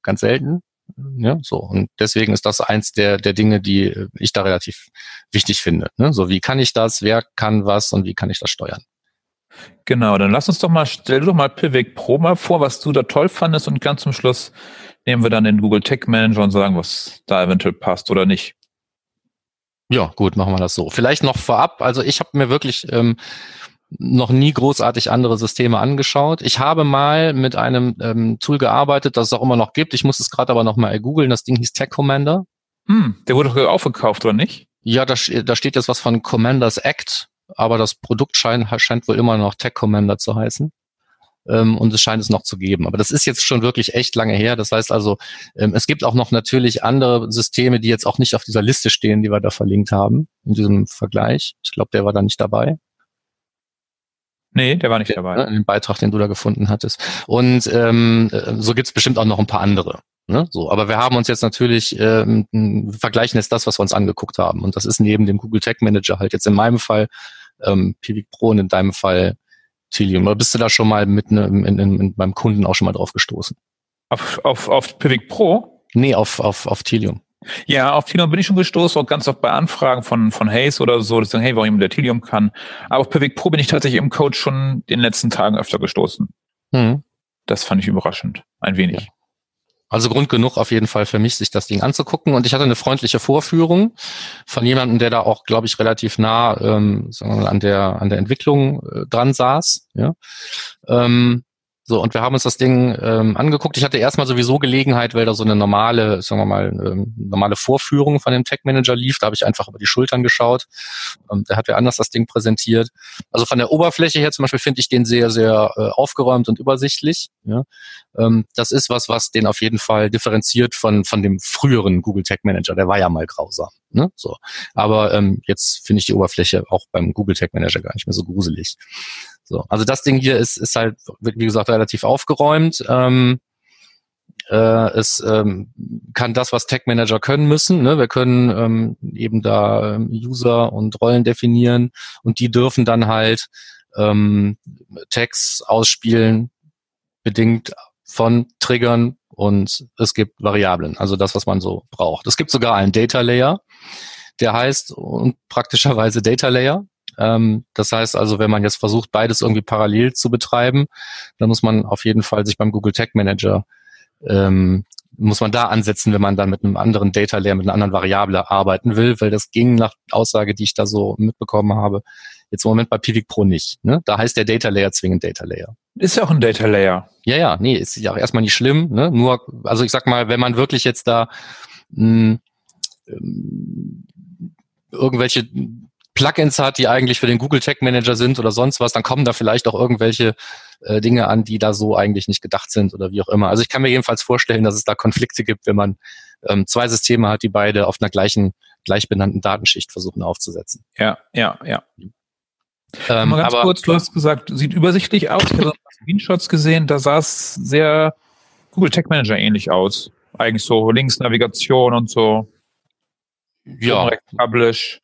ganz selten. Ja, so. Und deswegen ist das eins der, der Dinge, die äh, ich da relativ wichtig finde. Ne? So, wie kann ich das? Wer kann was und wie kann ich das steuern? Genau, dann lass uns doch mal, stell doch mal Pivot Pro mal vor, was du da toll fandest und ganz zum Schluss nehmen wir dann den Google Tech Manager und sagen, was da eventuell passt oder nicht. Ja, gut, machen wir das so. Vielleicht noch vorab, also ich habe mir wirklich ähm, noch nie großartig andere Systeme angeschaut. Ich habe mal mit einem ähm, Tool gearbeitet, das es auch immer noch gibt. Ich muss es gerade aber noch mal googeln. Das Ding hieß Tech Commander. Hm, der wurde doch aufgekauft, oder nicht? Ja, da, da steht jetzt was von Commanders Act, aber das Produkt scheint, scheint wohl immer noch Tech Commander zu heißen ähm, und es scheint es noch zu geben. Aber das ist jetzt schon wirklich echt lange her. Das heißt also, ähm, es gibt auch noch natürlich andere Systeme, die jetzt auch nicht auf dieser Liste stehen, die wir da verlinkt haben, in diesem Vergleich. Ich glaube, der war da nicht dabei. Nee, der war nicht dabei. In dem Beitrag, den du da gefunden hattest. Und ähm, äh, so gibt's bestimmt auch noch ein paar andere. Ne? So, aber wir haben uns jetzt natürlich ähm, vergleichen jetzt das, was wir uns angeguckt haben. Und das ist neben dem Google Tag Manager halt jetzt in meinem Fall ähm, Pivik Pro und in deinem Fall Tilium? Oder bist du da schon mal mit ne, in, in, in, beim Kunden auch schon mal drauf gestoßen? Auf, auf, auf Pivik Pro? Nee, auf, auf, auf Tilium. Ja, auf Tilium bin ich schon gestoßen, auch ganz oft bei Anfragen von, von Hayes oder so, die sagen, hey, warum der Tilium kann. Aber auf Pivik Pro bin ich tatsächlich im Code schon in den letzten Tagen öfter gestoßen. Mhm. Das fand ich überraschend. Ein wenig. Ja. Also Grund genug auf jeden Fall für mich, sich das Ding anzugucken. Und ich hatte eine freundliche Vorführung von jemandem, der da auch, glaube ich, relativ nah ähm, sagen wir mal, an der an der Entwicklung äh, dran saß. Ja. Ähm, so, und wir haben uns das Ding ähm, angeguckt. Ich hatte erstmal sowieso Gelegenheit, weil da so eine normale, sagen wir mal, ähm, normale Vorführung von dem Tech Manager lief. Da habe ich einfach über die Schultern geschaut. Ähm, der hat ja anders das Ding präsentiert. Also von der Oberfläche her zum Beispiel finde ich den sehr, sehr äh, aufgeräumt und übersichtlich. Ja? Ähm, das ist was, was den auf jeden Fall differenziert von, von dem früheren Google Tech Manager. Der war ja mal grausam. Ne? So. Aber ähm, jetzt finde ich die Oberfläche auch beim Google Tech Manager gar nicht mehr so gruselig. So, also das Ding hier ist, ist halt, wie gesagt, relativ aufgeräumt. Ähm, äh, es ähm, kann das, was Tag Manager können müssen. Ne? Wir können ähm, eben da ähm, User und Rollen definieren und die dürfen dann halt ähm, Tags ausspielen, bedingt von Triggern und es gibt Variablen, also das, was man so braucht. Es gibt sogar einen Data Layer, der heißt und praktischerweise Data Layer. Ähm, das heißt also, wenn man jetzt versucht, beides irgendwie parallel zu betreiben, dann muss man auf jeden Fall sich beim Google Tag Manager ähm, muss man da ansetzen, wenn man dann mit einem anderen Data Layer, mit einer anderen Variable arbeiten will, weil das ging nach Aussage, die ich da so mitbekommen habe, jetzt im Moment bei Pivik Pro nicht. Ne? Da heißt der Data Layer zwingend Data Layer. Ist ja auch ein Data Layer. Ja, ja, nee, ist ja auch erstmal nicht schlimm. Ne? Nur, also ich sag mal, wenn man wirklich jetzt da mh, ähm, irgendwelche Plugins hat, die eigentlich für den Google Tag Manager sind oder sonst was, dann kommen da vielleicht auch irgendwelche äh, Dinge an, die da so eigentlich nicht gedacht sind oder wie auch immer. Also ich kann mir jedenfalls vorstellen, dass es da Konflikte gibt, wenn man ähm, zwei Systeme hat, die beide auf einer gleichen, gleich benannten Datenschicht versuchen aufzusetzen. Ja, ja, ja. Ähm, Mal ganz aber, kurz, du hast gesagt, sieht übersichtlich aus. Ich habe Screenshots gesehen, da sah es sehr Google Tag Manager ähnlich aus. Eigentlich so links Navigation und so. Ja. Publish.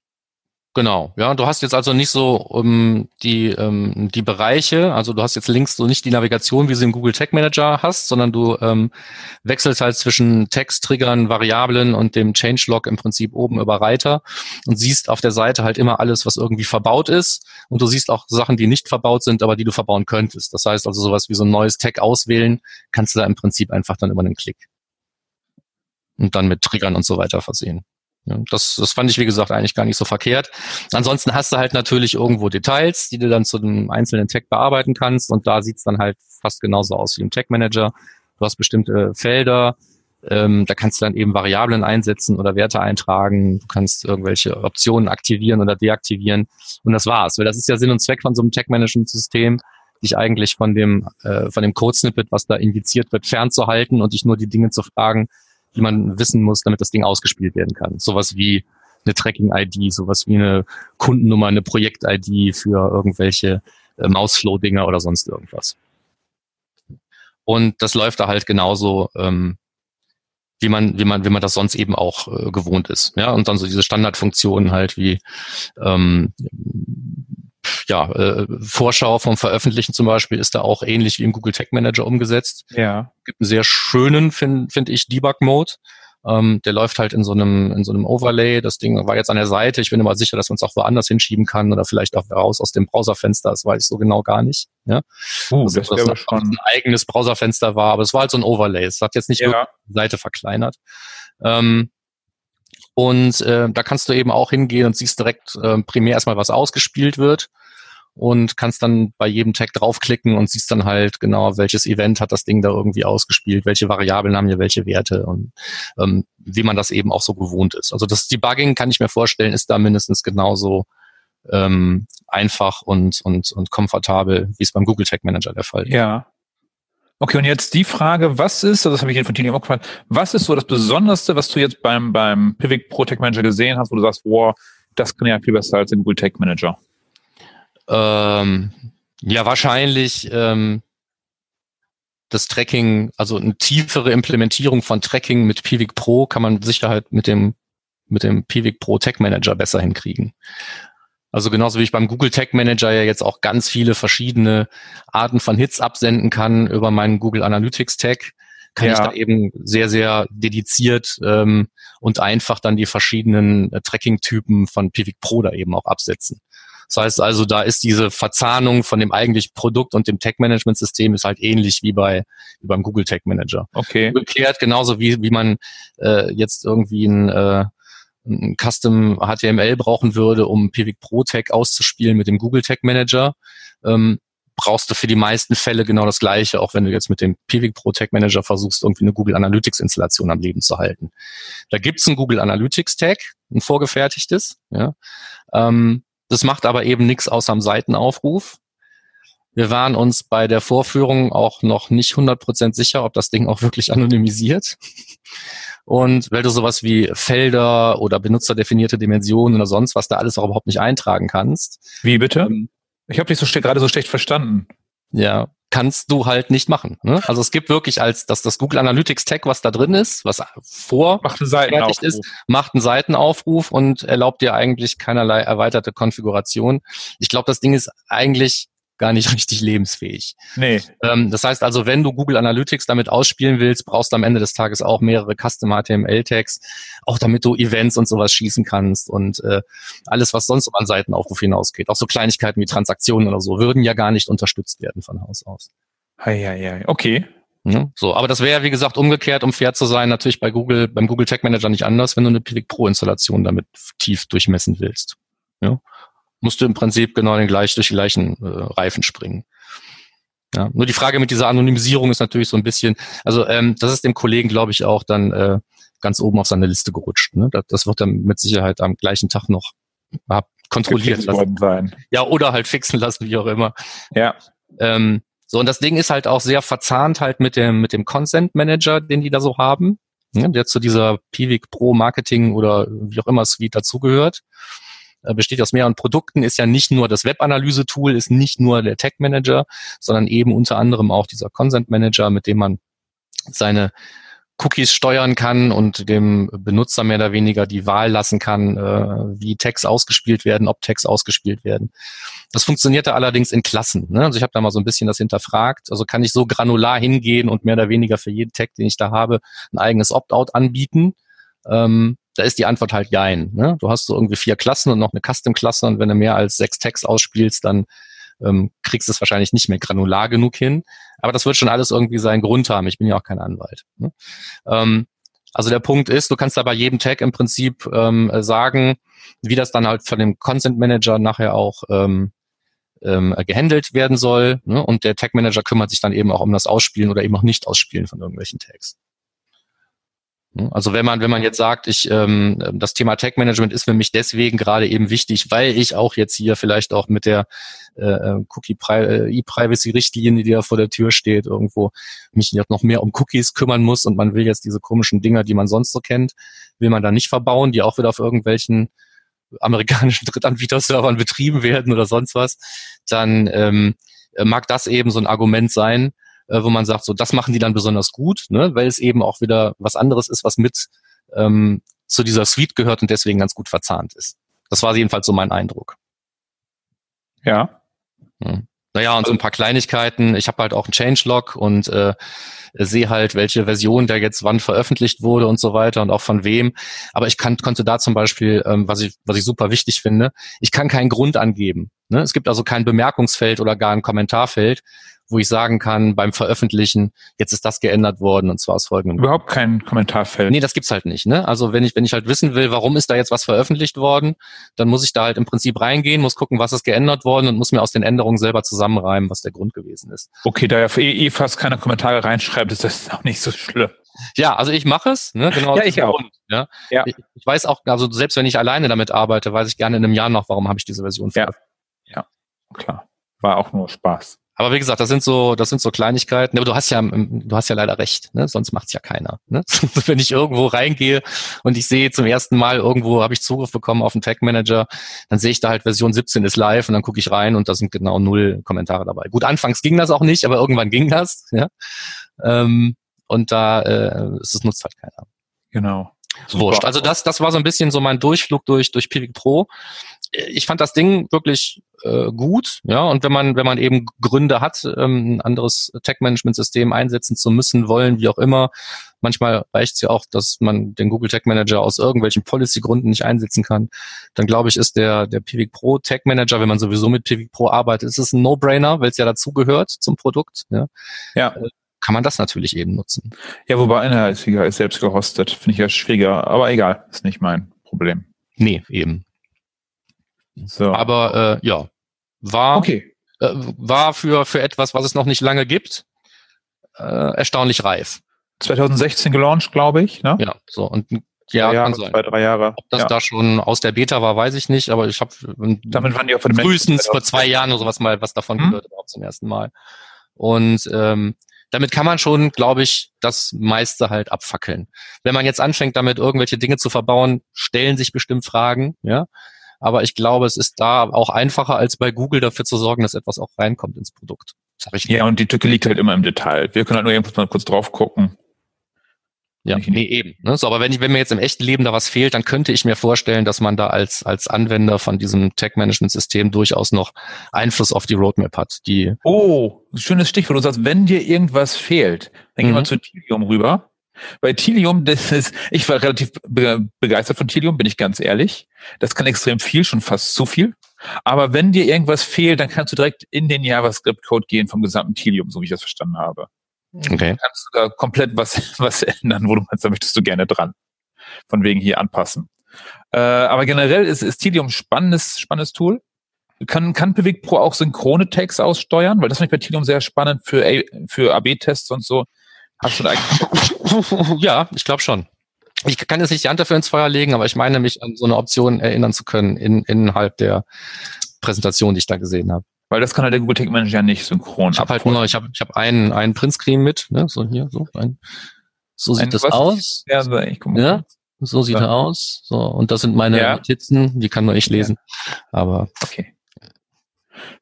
Genau, ja, du hast jetzt also nicht so um, ähm, die, ähm, die Bereiche, also du hast jetzt links so nicht die Navigation, wie sie im Google Tag Manager hast, sondern du ähm, wechselst halt zwischen Text, Triggern, Variablen und dem Changelog im Prinzip oben über Reiter und siehst auf der Seite halt immer alles, was irgendwie verbaut ist und du siehst auch Sachen, die nicht verbaut sind, aber die du verbauen könntest. Das heißt also sowas wie so ein neues Tag auswählen, kannst du da im Prinzip einfach dann über einen Klick und dann mit Triggern und so weiter versehen. Das, das fand ich, wie gesagt, eigentlich gar nicht so verkehrt. Ansonsten hast du halt natürlich irgendwo Details, die du dann zu einem einzelnen Tag bearbeiten kannst und da sieht's dann halt fast genauso aus wie im Tag Manager. Du hast bestimmte Felder, ähm, da kannst du dann eben Variablen einsetzen oder Werte eintragen. Du kannst irgendwelche Optionen aktivieren oder deaktivieren. Und das war's. Weil das ist ja Sinn und Zweck von so einem Tag-Management-System, dich eigentlich von dem, äh, von dem Code-Snippet, was da indiziert wird, fernzuhalten und dich nur die Dinge zu fragen, die man wissen muss, damit das Ding ausgespielt werden kann. Sowas wie eine Tracking-ID, sowas wie eine Kundennummer, eine Projekt-ID für irgendwelche äh, Mausflow-Dinger oder sonst irgendwas. Und das läuft da halt genauso, ähm, wie man, wie man, wie man das sonst eben auch äh, gewohnt ist. Ja, und dann so diese Standardfunktionen halt wie ähm, ja, äh, Vorschau vom Veröffentlichen zum Beispiel ist da auch ähnlich wie im Google Tag Manager umgesetzt. Ja. Gibt einen sehr schönen, finde find ich, Debug-Mode, Ähm, der läuft halt in so einem in so einem Overlay. Das Ding war jetzt an der Seite. Ich bin immer sicher, dass man es auch woanders hinschieben kann oder vielleicht auch raus aus dem Browserfenster. Das weiß ich so genau gar nicht. Ja, Uh, also, das dass das schon. ein eigenes Browserfenster war, aber es war halt so ein Overlay. Es hat jetzt nicht Ja. die Seite verkleinert. Ähm, und äh, da kannst du eben auch hingehen und siehst direkt äh, primär erstmal, was ausgespielt wird und kannst dann bei jedem Tag draufklicken und siehst dann halt genau, welches Event hat das Ding da irgendwie ausgespielt, welche Variablen haben hier welche Werte und ähm, wie man das eben auch so gewohnt ist. Also das Debugging kann ich mir vorstellen, ist da mindestens genauso ähm, einfach und, und, und komfortabel, wie es beim Google Tag Manager der Fall ist. Ja. Okay, und jetzt die Frage, was ist, also das habe ich von Tini auch gefragt, was ist so das Besonderste, was du jetzt beim, beim Pivot Pro Tech Manager gesehen hast, wo du sagst, wow, das kann ja viel besser als der Google Tech Manager? Ähm, ja, wahrscheinlich ähm, das Tracking, also eine tiefere Implementierung von Tracking mit Pivik Pro kann man sicher halt mit dem mit dem Pivik Pro Tag Manager besser hinkriegen. Also genauso wie ich beim Google Tag Manager ja jetzt auch ganz viele verschiedene Arten von Hits absenden kann über meinen Google Analytics Tag, kann Ja. ich da eben sehr, sehr dediziert ähm, und einfach dann die verschiedenen äh, Tracking-Typen von Pivik Pro da eben auch absetzen. Das heißt also, da ist diese Verzahnung von dem eigentlichen Produkt und dem Tag-Management-System ist halt ähnlich wie bei wie beim Google Tag Manager. Okay. Umgekehrt genauso wie wie man äh, jetzt irgendwie ein, äh, ein Custom HTML brauchen würde, um Pivik Pro Tag auszuspielen mit dem Google Tag Manager, ähm, brauchst du für die meisten Fälle genau das Gleiche, auch wenn du jetzt mit dem Pivik Pro Tag Manager versuchst, irgendwie eine Google Analytics Installation am Leben zu halten. Da gibt's ein Google Analytics Tag, ein vorgefertigtes. Ja. Ähm, das macht aber eben nichts außer am Seitenaufruf. Wir waren uns bei der Vorführung auch noch nicht 100% sicher, ob das Ding auch wirklich anonymisiert. Und weil du sowas wie Felder oder benutzerdefinierte Dimensionen oder sonst was da alles auch überhaupt nicht eintragen kannst, Wie bitte? ähm, Ich habe dich so gerade so schlecht verstanden. ja, kannst du halt nicht machen. Ne? Also es gibt wirklich als das, das Google Analytics Tag, was da drin ist, was vor Macht Seitenaufruf. ist, macht einen Seitenaufruf und erlaubt dir eigentlich keinerlei erweiterte Konfiguration. Ich glaube, das Ding ist eigentlich gar nicht richtig lebensfähig. Nee. Ähm, das heißt also, wenn du Google Analytics damit ausspielen willst, brauchst du am Ende des Tages auch mehrere Custom HTML-Tags, auch damit du Events und sowas schießen kannst und äh, alles, was sonst um an Seitenaufruf hinausgeht. Auch so Kleinigkeiten wie Transaktionen oder so würden ja gar nicht unterstützt werden von Haus aus. Hei, hei, hei. Okay. So, aber das wäre, wie gesagt, umgekehrt, um fair zu sein, natürlich bei Google, beim Google Tag Manager nicht anders, wenn du eine Pivik Pro Installation damit tief durchmessen willst. Ja? Musst du im Prinzip genau den gleich, durch die gleichen äh, Reifen springen. Ja, nur die Frage mit dieser Anonymisierung ist natürlich so ein bisschen, also ähm, das ist dem Kollegen, glaube ich, auch dann äh, ganz oben auf seine Liste gerutscht. Ne? Das, das wird dann mit Sicherheit am gleichen Tag noch ab, kontrolliert lassen. sein. Ja, oder halt fixen lassen, wie auch immer. Ja. Ähm, so, und das Ding ist halt auch sehr verzahnt halt mit dem, mit dem Consent Manager, den die da so haben, ne, der zu dieser Pivik Pro Marketing oder wie auch immer Suite dazugehört. Äh, besteht aus mehreren Produkten, ist ja nicht nur das Webanalyse-Tool, ist nicht nur der Tag Manager, sondern eben unter anderem auch dieser Consent Manager, mit dem man seine Cookies steuern kann und dem Benutzer mehr oder weniger die Wahl lassen kann, äh, wie Tags ausgespielt werden, ob Tags ausgespielt werden. Das funktionierte allerdings in Klassen. Ne? Also ich habe da mal so ein bisschen das hinterfragt. Also kann ich so granular hingehen und mehr oder weniger für jeden Tag, den ich da habe, ein eigenes Opt-out anbieten? Ähm, da ist die Antwort halt jein. Ne? Du hast so irgendwie vier Klassen und noch eine Custom-Klasse und wenn du mehr als sechs Tags ausspielst, dann ähm, kriegst du es wahrscheinlich nicht mehr granular genug hin. Aber das wird schon alles irgendwie seinen Grund haben. Ich bin ja auch kein Anwalt. Ne? Ähm, also der Punkt ist, du kannst da bei jedem Tag im Prinzip ähm, sagen, wie das dann halt von dem Consent Manager nachher auch ähm, ähm, gehandelt werden soll. Ne? Und der Tag Manager kümmert sich dann eben auch um das Ausspielen oder eben auch Nicht-Ausspielen von irgendwelchen Tags. Ne? Also wenn man, wenn man jetzt sagt, ich ähm, das Thema Tag Management ist für mich deswegen gerade eben wichtig, weil ich auch jetzt hier vielleicht auch mit der äh, Cookie äh, E-Privacy Richtlinie, die da vor der Tür steht, irgendwo mich noch mehr um Cookies kümmern muss und man will jetzt diese komischen Dinger, die man sonst so kennt, will man da nicht verbauen, die auch wieder auf irgendwelchen amerikanischen Drittanbieter-Servern betrieben werden oder sonst was, dann ähm, mag das eben so ein Argument sein, äh, wo man sagt, so das machen die dann besonders gut, ne, weil es eben auch wieder was anderes ist, was mit ähm, zu dieser Suite gehört und deswegen ganz gut verzahnt ist. Das war jedenfalls so mein Eindruck. Ja. Ja. Naja, und so ein paar Kleinigkeiten. Ich habe halt auch einen Changelog und äh, sehe halt, welche Version der jetzt wann veröffentlicht wurde und so weiter und auch von wem. Aber ich kann, konnte da zum Beispiel, ähm, was, ich, was ich super wichtig finde, ich kann keinen Grund angeben. Ne? Es gibt also kein Bemerkungsfeld oder gar ein Kommentarfeld, wo ich sagen kann, beim Veröffentlichen, jetzt ist das geändert worden und zwar aus folgendem. Überhaupt kein Kommentarfeld. Nee, das gibt's halt nicht. Ne? Also wenn ich, wenn ich halt wissen will, warum ist da jetzt was veröffentlicht worden, dann muss ich da halt im Prinzip reingehen, muss gucken, was ist geändert worden und muss mir aus den Änderungen selber zusammenreimen, was der Grund gewesen ist. Okay, da ja eh, eh fast keine Kommentare reinschreibt, ist das auch nicht so schlimm. Ja, also ich mache es, ne? Genau. Ja, ich auch. Grund, ja. ja. Ich, ich, weiß auch, also selbst wenn ich alleine damit arbeite, weiß ich gerne in einem Jahr noch, warum habe ich diese Version ja. ja, klar. War auch nur Spaß. Aber wie gesagt, das sind so, das sind so Kleinigkeiten. Aber du hast ja, du hast ja leider recht. Ne? Sonst macht's ja keiner. Ne? Wenn ich irgendwo reingehe und ich sehe zum ersten Mal irgendwo habe ich Zugriff bekommen auf einen Tag Manager, dann sehe ich da halt Version 17 ist live und dann gucke ich rein und da sind genau null Kommentare dabei. Gut, anfangs ging das auch nicht, aber irgendwann ging das. Ja? Ähm, und da äh, es nutzt halt keiner. Genau. Wurscht. Also das, das war so ein bisschen so mein Durchflug durch durch Pivik Pro ich fand das Ding wirklich äh, gut, ja, und wenn man, wenn man eben Gründe hat, ähm, ein anderes Tech-Management-System einsetzen zu müssen, wollen, wie auch immer, manchmal reicht es ja auch, dass man den Google Tech Manager aus irgendwelchen Policy-Gründen nicht einsetzen kann, dann glaube ich, ist der, der Pivik Pro Tech Manager, wenn man sowieso mit Pivik Pro arbeitet, ist es ein No-Brainer, weil es ja dazugehört zum Produkt, ja. Ja. Kann man das natürlich eben nutzen. Ja, wobei einer ist, selbst gehostet, finde ich ja schwieriger, aber egal, ist nicht mein Problem. Nee, eben. So. Aber äh, ja, war, okay. äh, war für, für etwas, was es noch nicht lange gibt, äh, erstaunlich reif. 2016 gelauncht, glaube ich. Ne? Ja, so und ja, Jahre, kann sein. Zwei, drei Jahre. Ob das ja. da schon aus der Beta war, weiß ich nicht, aber ich habe damit waren die auch von frühestens vor zwei Jahren oder sowas mal was davon hm? gehört, auch zum ersten Mal. Und ähm, damit kann man schon, glaube ich, das meiste halt abfackeln. Wenn man jetzt anfängt, damit irgendwelche Dinge zu verbauen, stellen sich bestimmt Fragen, ja. Aber ich glaube, es ist da auch einfacher als bei Google dafür zu sorgen, dass etwas auch reinkommt ins Produkt. Sag ich ja, und die Tücke liegt halt immer im Detail. Wir können halt nur irgendwas mal kurz drauf gucken. Ja, nee, eben. Ne? So, aber wenn ich, wenn mir jetzt im echten Leben da was fehlt, dann könnte ich mir vorstellen, dass man da als, als Anwender von diesem Tech-Management-System durchaus noch Einfluss auf die Roadmap hat. Die oh, schönes Stichwort. Du sagst, wenn dir irgendwas fehlt, dann mhm. geh mal zu Tilium rüber. Bei Tilium, das ist, ich war relativ begeistert von Tilium, bin ich ganz ehrlich. Das kann extrem viel, schon fast zu viel. Aber wenn dir irgendwas fehlt, dann kannst du direkt in den JavaScript-Code gehen vom gesamten Tilium, so wie ich das verstanden habe. Okay. Du kannst sogar komplett was, was ändern, wo du meinst, da möchtest du gerne dran. Von wegen hier anpassen. Äh, aber generell ist, ist Tilium spannendes, spannendes Tool. Kann, kann Pivik Pro auch synchrone Tags aussteuern? Weil das finde ich bei Tilium sehr spannend für, für AB-Tests und so. Hast du da Ja, ich glaube schon. Ich kann jetzt nicht die Hand dafür ins Feuer legen, aber ich meine mich an so eine Option erinnern zu können in, innerhalb der Präsentation, die ich da gesehen habe. Weil das kann halt der Google Tag Manager nicht synchron. Ich habe halt nur, ich habe ich hab einen, einen Printscreen mit, ne, so hier, so ein, so sieht ein, das aus. Ja, so, ich guck mal. Ja, so sieht ja. er aus. So und das sind meine ja. Notizen, die kann nur ich lesen. Ja. Aber okay.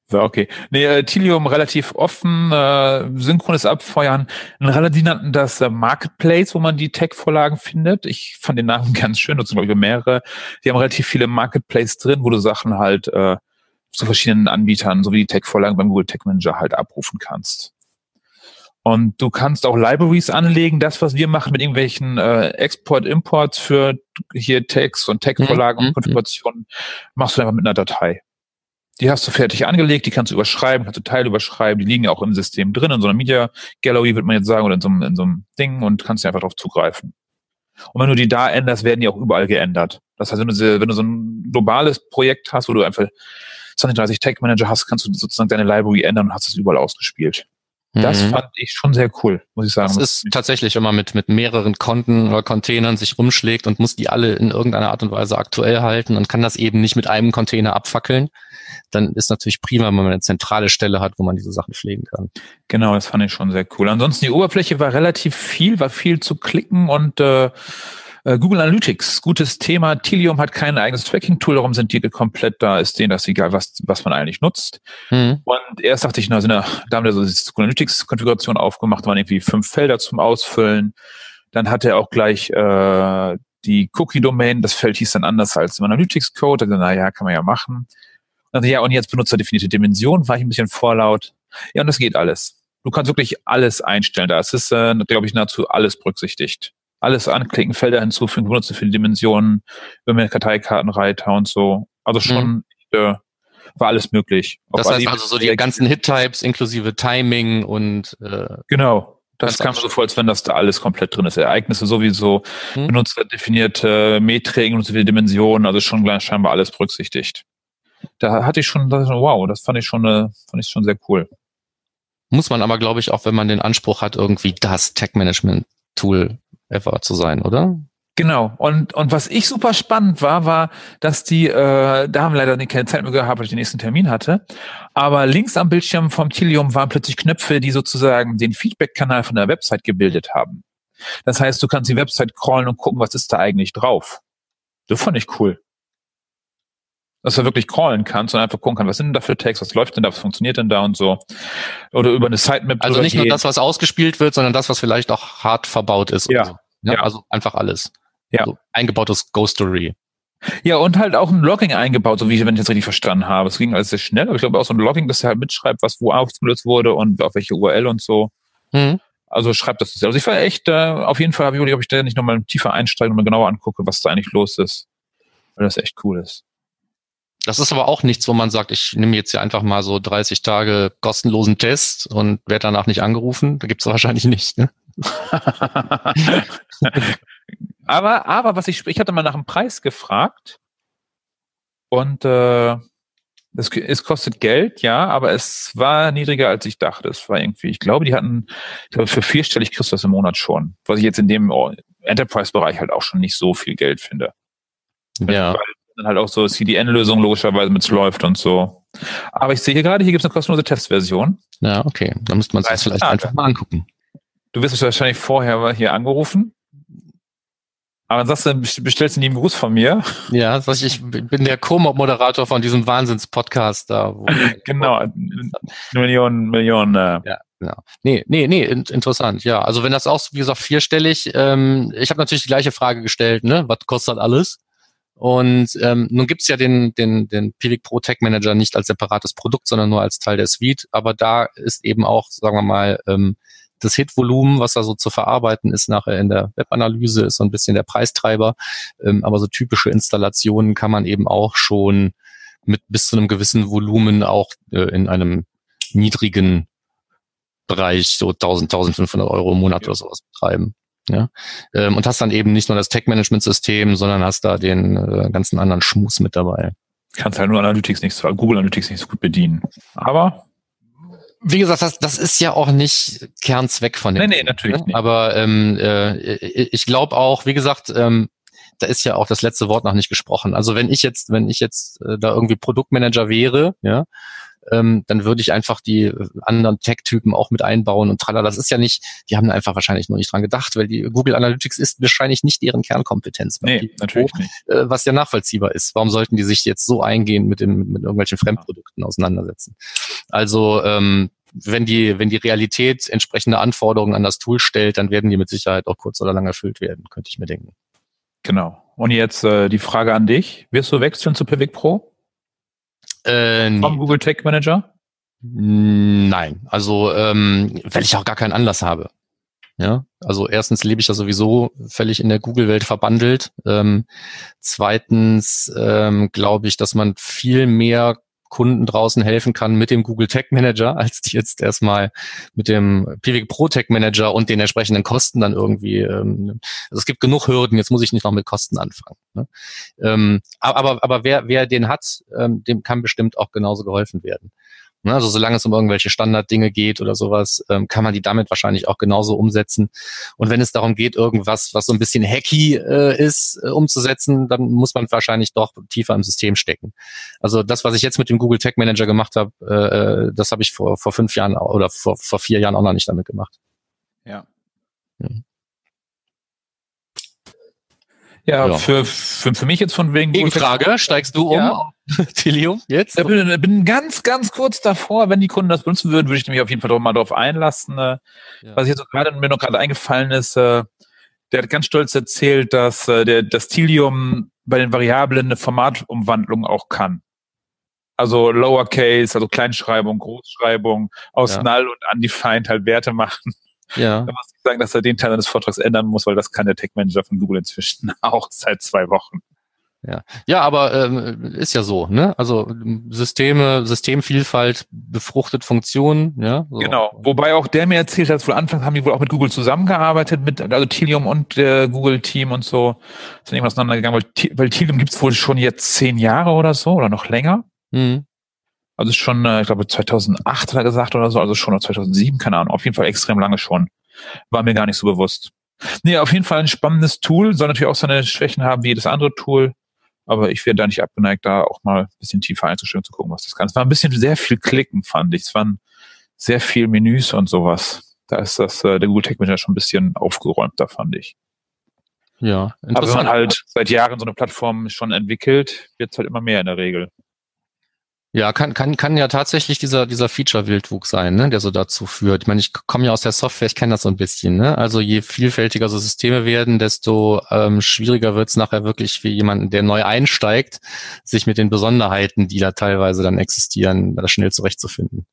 So, okay. Nee, äh, Tilium relativ offen, äh, synchrones Abfeuern. Ein relativ nannten das äh, Marketplace, wo man die Tech-Vorlagen findet. Ich fand den Namen ganz schön, nutzen glaube ich mehrere. Die haben relativ viele Marketplace drin, wo du Sachen halt äh, zu verschiedenen Anbietern, so wie die Tech-Vorlagen beim Google Tech Manager halt abrufen kannst. Und du kannst auch Libraries anlegen, das, was wir machen mit irgendwelchen äh, Export-Imports für hier Text und Tech-Vorlagen mhm. und mhm. Konfigurationen, machst du einfach mit einer Datei. Die hast du fertig angelegt, die kannst du überschreiben, kannst du Teile überschreiben, die liegen ja auch im System drin, in so einer Media Gallery, würde man jetzt sagen, oder in so einem, in so einem Ding und kannst einfach darauf zugreifen. Und wenn du die da änderst, werden die auch überall geändert. Das heißt, wenn du, wenn du so ein globales Projekt hast, wo du einfach 20, 30 Tech Manager hast, kannst du sozusagen deine Library ändern und hast es überall ausgespielt. Das mhm. fand ich schon sehr cool, muss ich sagen. Das ist tatsächlich immer mit, mit mehreren Konten oder Containern sich rumschlägt und muss die alle in irgendeiner Art und Weise aktuell halten und kann das eben nicht mit einem Container abfackeln. Dann ist natürlich prima, wenn man eine zentrale Stelle hat, wo man diese Sachen pflegen kann. Genau, das fand ich schon sehr cool. Ansonsten die Oberfläche war relativ viel, war viel zu klicken und äh, Google Analytics, gutes Thema. Tilium hat kein eigenes Tracking-Tool, darum sind die komplett da, ist denen das egal, was, was man eigentlich nutzt. Mhm. Und erst dachte ich, na, sind da, da haben wir so die Google Analytics-Konfiguration aufgemacht, da waren irgendwie fünf Felder zum Ausfüllen. Dann hat er auch gleich äh, die Cookie-Domain, das Feld hieß dann anders als im Analytics-Code. Also, naja, kann man ja machen. Also ja, und jetzt benutzerdefinierte Dimension, war ich ein bisschen vorlaut. Ja, und das geht alles. Du kannst wirklich alles einstellen. Da ist es, äh, glaube ich, nahezu alles berücksichtigt. Alles anklicken, Felder hinzufügen, benutzen für die Dimensionen, über Karteikartenreiter und so. Also schon mhm. äh, war alles möglich. Das heißt also so die ganzen Hit-Types inklusive Timing und äh, genau. Das kam so vor, als wenn das da alles komplett drin ist. Ereignisse sowieso, hm. benutzerdefinierte Metriken und so viele Dimensionen, also schon scheinbar alles berücksichtigt. Da hatte ich schon, wow, das fand ich schon, äh, fand ich schon sehr cool. Muss man aber, glaube ich, auch, wenn man den Anspruch hat, irgendwie das Tech-Management-Tool ever zu sein, oder? Genau. Und, und was ich super spannend war, war, dass die, äh, da haben leider keine Zeit mehr gehabt, weil ich den nächsten Termin hatte. Aber links am Bildschirm vom Tilium waren plötzlich Knöpfe, die sozusagen den Feedback-Kanal von der Website gebildet haben. Das heißt, du kannst die Website crawlen und gucken, was ist da eigentlich drauf. Das fand ich cool. Dass du wirklich crawlen kannst und einfach gucken kannst, was sind denn da für Tags, was läuft denn da, was funktioniert denn da und so. Oder über eine Sitemap. Also nicht nur das, was ausgespielt wird, sondern das, was vielleicht auch hart verbaut ist. Ja. So. Ja, ja. Also einfach alles. Ja. Also eingebautes Ghost Story. Ja, und halt auch ein Logging eingebaut, so wie ich, wenn ich das richtig verstanden habe. Es ging alles sehr schnell, aber ich glaube auch so ein Logging, dass er halt mitschreibt, was wo ausgelöst wurde und auf welche URL und so. Mhm. Also schreibt das. Also ich war echt, äh, auf jeden Fall habe ich, ob ich da nicht nochmal tiefer einsteigen und mal genauer angucke, was da eigentlich los ist. Weil das echt cool ist. Das ist aber auch nichts, wo man sagt, ich nehme jetzt hier einfach mal so 30 Tage kostenlosen Test und werde danach nicht angerufen. Da gibt's wahrscheinlich nicht. Ne? aber, aber was ich, ich hatte mal nach dem Preis gefragt und äh, es, es kostet Geld, ja, aber es war niedriger, als ich dachte. Es war irgendwie, ich glaube, die hatten, ich glaube, für vierstellig kriegst du das im Monat schon. Was ich jetzt in dem Enterprise-Bereich halt auch schon nicht so viel Geld finde. Ja. Weil dann halt auch so CDN-Lösung logischerweise mit läuft und so. Aber ich sehe hier gerade, hier gibt es eine kostenlose Testversion. Ja, okay. Da müsste man sich vielleicht einfach mal angucken. Du wirst wahrscheinlich vorher hier angerufen. Aber dann sagst du, bestellst du nie einen Gruß von mir. Ja, sag ich, ich bin der Co-Moderator von diesem Wahnsinns-Podcast da. genau, Millionen, Millionen. Äh. Ja, genau. Nee, nee, nee, interessant, ja. Also wenn das auch, wie gesagt, vierstellig, ähm, ich habe natürlich die gleiche Frage gestellt, ne? Was kostet alles? Und ähm, nun gibt's ja den, den, den Pivik Pro Tech Manager nicht als separates Produkt, sondern nur als Teil der Suite. Aber da ist eben auch, sagen wir mal, ähm, das Hit-Volumen, was da so zu verarbeiten ist nachher in der Webanalyse, ist so ein bisschen der Preistreiber. Ähm, aber so typische Installationen kann man eben auch schon mit bis zu einem gewissen Volumen auch äh, in einem niedrigen Bereich, so 1000, 1500 Euro im Monat ja. oder sowas betreiben. Ja? Ähm, und hast dann eben nicht nur das Tech-Management-System, sondern hast da den äh, ganzen anderen Schmus mit dabei. Kannst halt nur Analytics nicht, Google Analytics nicht so gut bedienen. Aber wie gesagt, das, das ist ja auch nicht Kernzweck von dem. Nee, nee, natürlich ne? nicht. Aber ähm, äh, ich glaube auch, wie gesagt, ähm, da ist ja auch das letzte Wort noch nicht gesprochen. Also wenn ich jetzt, wenn ich jetzt äh, da irgendwie Produktmanager wäre, ja, ähm, dann würde ich einfach die äh, anderen Tech-Typen auch mit einbauen und tralala. Das ist ja nicht, die haben einfach wahrscheinlich noch nicht dran gedacht, weil die Google Analytics ist wahrscheinlich nicht deren Kernkompetenz. Nee, natürlich nicht. Äh, was ja nachvollziehbar ist. Warum sollten die sich jetzt so eingehen mit dem, mit irgendwelchen Fremdprodukten auseinandersetzen? Also, ähm, wenn die, wenn die Realität entsprechende Anforderungen an das Tool stellt, dann werden die mit Sicherheit auch kurz oder lang erfüllt werden, könnte ich mir denken. Genau. Und jetzt äh, die Frage an dich. Wirst du wechseln zu Pivik Pro? Äh, Vom Google Tech Manager? Nein, also ähm, weil ich auch gar keinen Anlass habe. Ja, also erstens lebe ich ja sowieso völlig in der Google-Welt verbandelt. Ähm, zweitens ähm, glaube ich, dass man viel mehr Kunden draußen helfen kann mit dem Google Tech Manager, als die jetzt erstmal mit dem Pivik Pro Tech Manager und den entsprechenden Kosten dann irgendwie. Ähm, also es gibt genug Hürden, jetzt muss ich nicht noch mit Kosten anfangen. Ne? Ähm, aber, aber wer, wer den hat, ähm, dem kann bestimmt auch genauso geholfen werden. Ne, also solange es um irgendwelche Standarddinge geht oder sowas, ähm, kann man die damit wahrscheinlich auch genauso umsetzen. Und wenn es darum geht, irgendwas, was so ein bisschen hacky äh, ist, äh, umzusetzen, dann muss man wahrscheinlich doch tiefer im System stecken. Also das, was ich jetzt mit dem Google Tech Manager gemacht habe, äh, äh das habe ich vor, vor fünf Jahren oder vor, vor vier Jahren auch noch nicht damit gemacht. Ja. Hm. Ja, ja, Für, für, für mich jetzt von wegen. Gegenfrage, steigst du um ja. Tilium jetzt? Ich bin, bin ganz, ganz kurz davor, wenn die Kunden das benutzen würden, würde ich mich auf jeden Fall mal darauf einlassen. Äh, ja. Was jetzt so gerade mir noch gerade eingefallen ist, äh, der hat ganz stolz erzählt, dass äh, der, das Tilium bei den Variablen eine Formatumwandlung auch kann. Also Lowercase, also Kleinschreibung, Großschreibung, aus Ja. Null und undefined halt Werte machen. Ja. Da muss ich sagen, dass er den Teil seines Vortrags ändern muss, weil das kann der Tech Manager von Google inzwischen auch seit zwei Wochen. Ja, aber ähm, ist ja so, ne? Also Systeme, Systemvielfalt befruchtet Funktionen, ja. So. Genau. Wobei auch der mir erzählt hat, wohl anfangs haben die wohl auch mit Google zusammengearbeitet, mit also Tilium und äh, Google Team und so. Sind irgendwas auseinandergegangen, weil, weil Tilium gibt's wohl schon jetzt zehn Jahre oder so oder noch länger. Mhm. Also schon, äh, ich glaube 2008 hat er gesagt oder so, also schon noch 2007, keine Ahnung. Auf jeden Fall extrem lange schon. War mir gar nicht so bewusst. Nee, auf jeden Fall ein spannendes Tool. Soll natürlich auch seine Schwächen haben wie jedes andere Tool. Aber ich wäre da nicht abgeneigt, da auch mal ein bisschen tiefer einzusteigen, zu gucken, was das kann. Es war ein bisschen sehr viel Klicken, fand ich. Es waren sehr viel Menüs und sowas. Da ist das, äh, der Google Tech Manager schon ein bisschen aufgeräumter, fand ich. Ja, Aber wenn interessant. man halt seit Jahren so eine Plattform schon entwickelt, wird's halt immer mehr in der Regel. Ja, kann, kann, kann ja tatsächlich dieser, dieser Feature-Wildwuchs sein, ne, der so dazu führt. Ich meine, ich komme ja aus der Software, ich kenne das so ein bisschen. Ne? Also je vielfältiger so Systeme werden, desto ähm, schwieriger wird es nachher wirklich für jemanden, der neu einsteigt, sich mit den Besonderheiten, die da teilweise dann existieren, da schnell zurechtzufinden.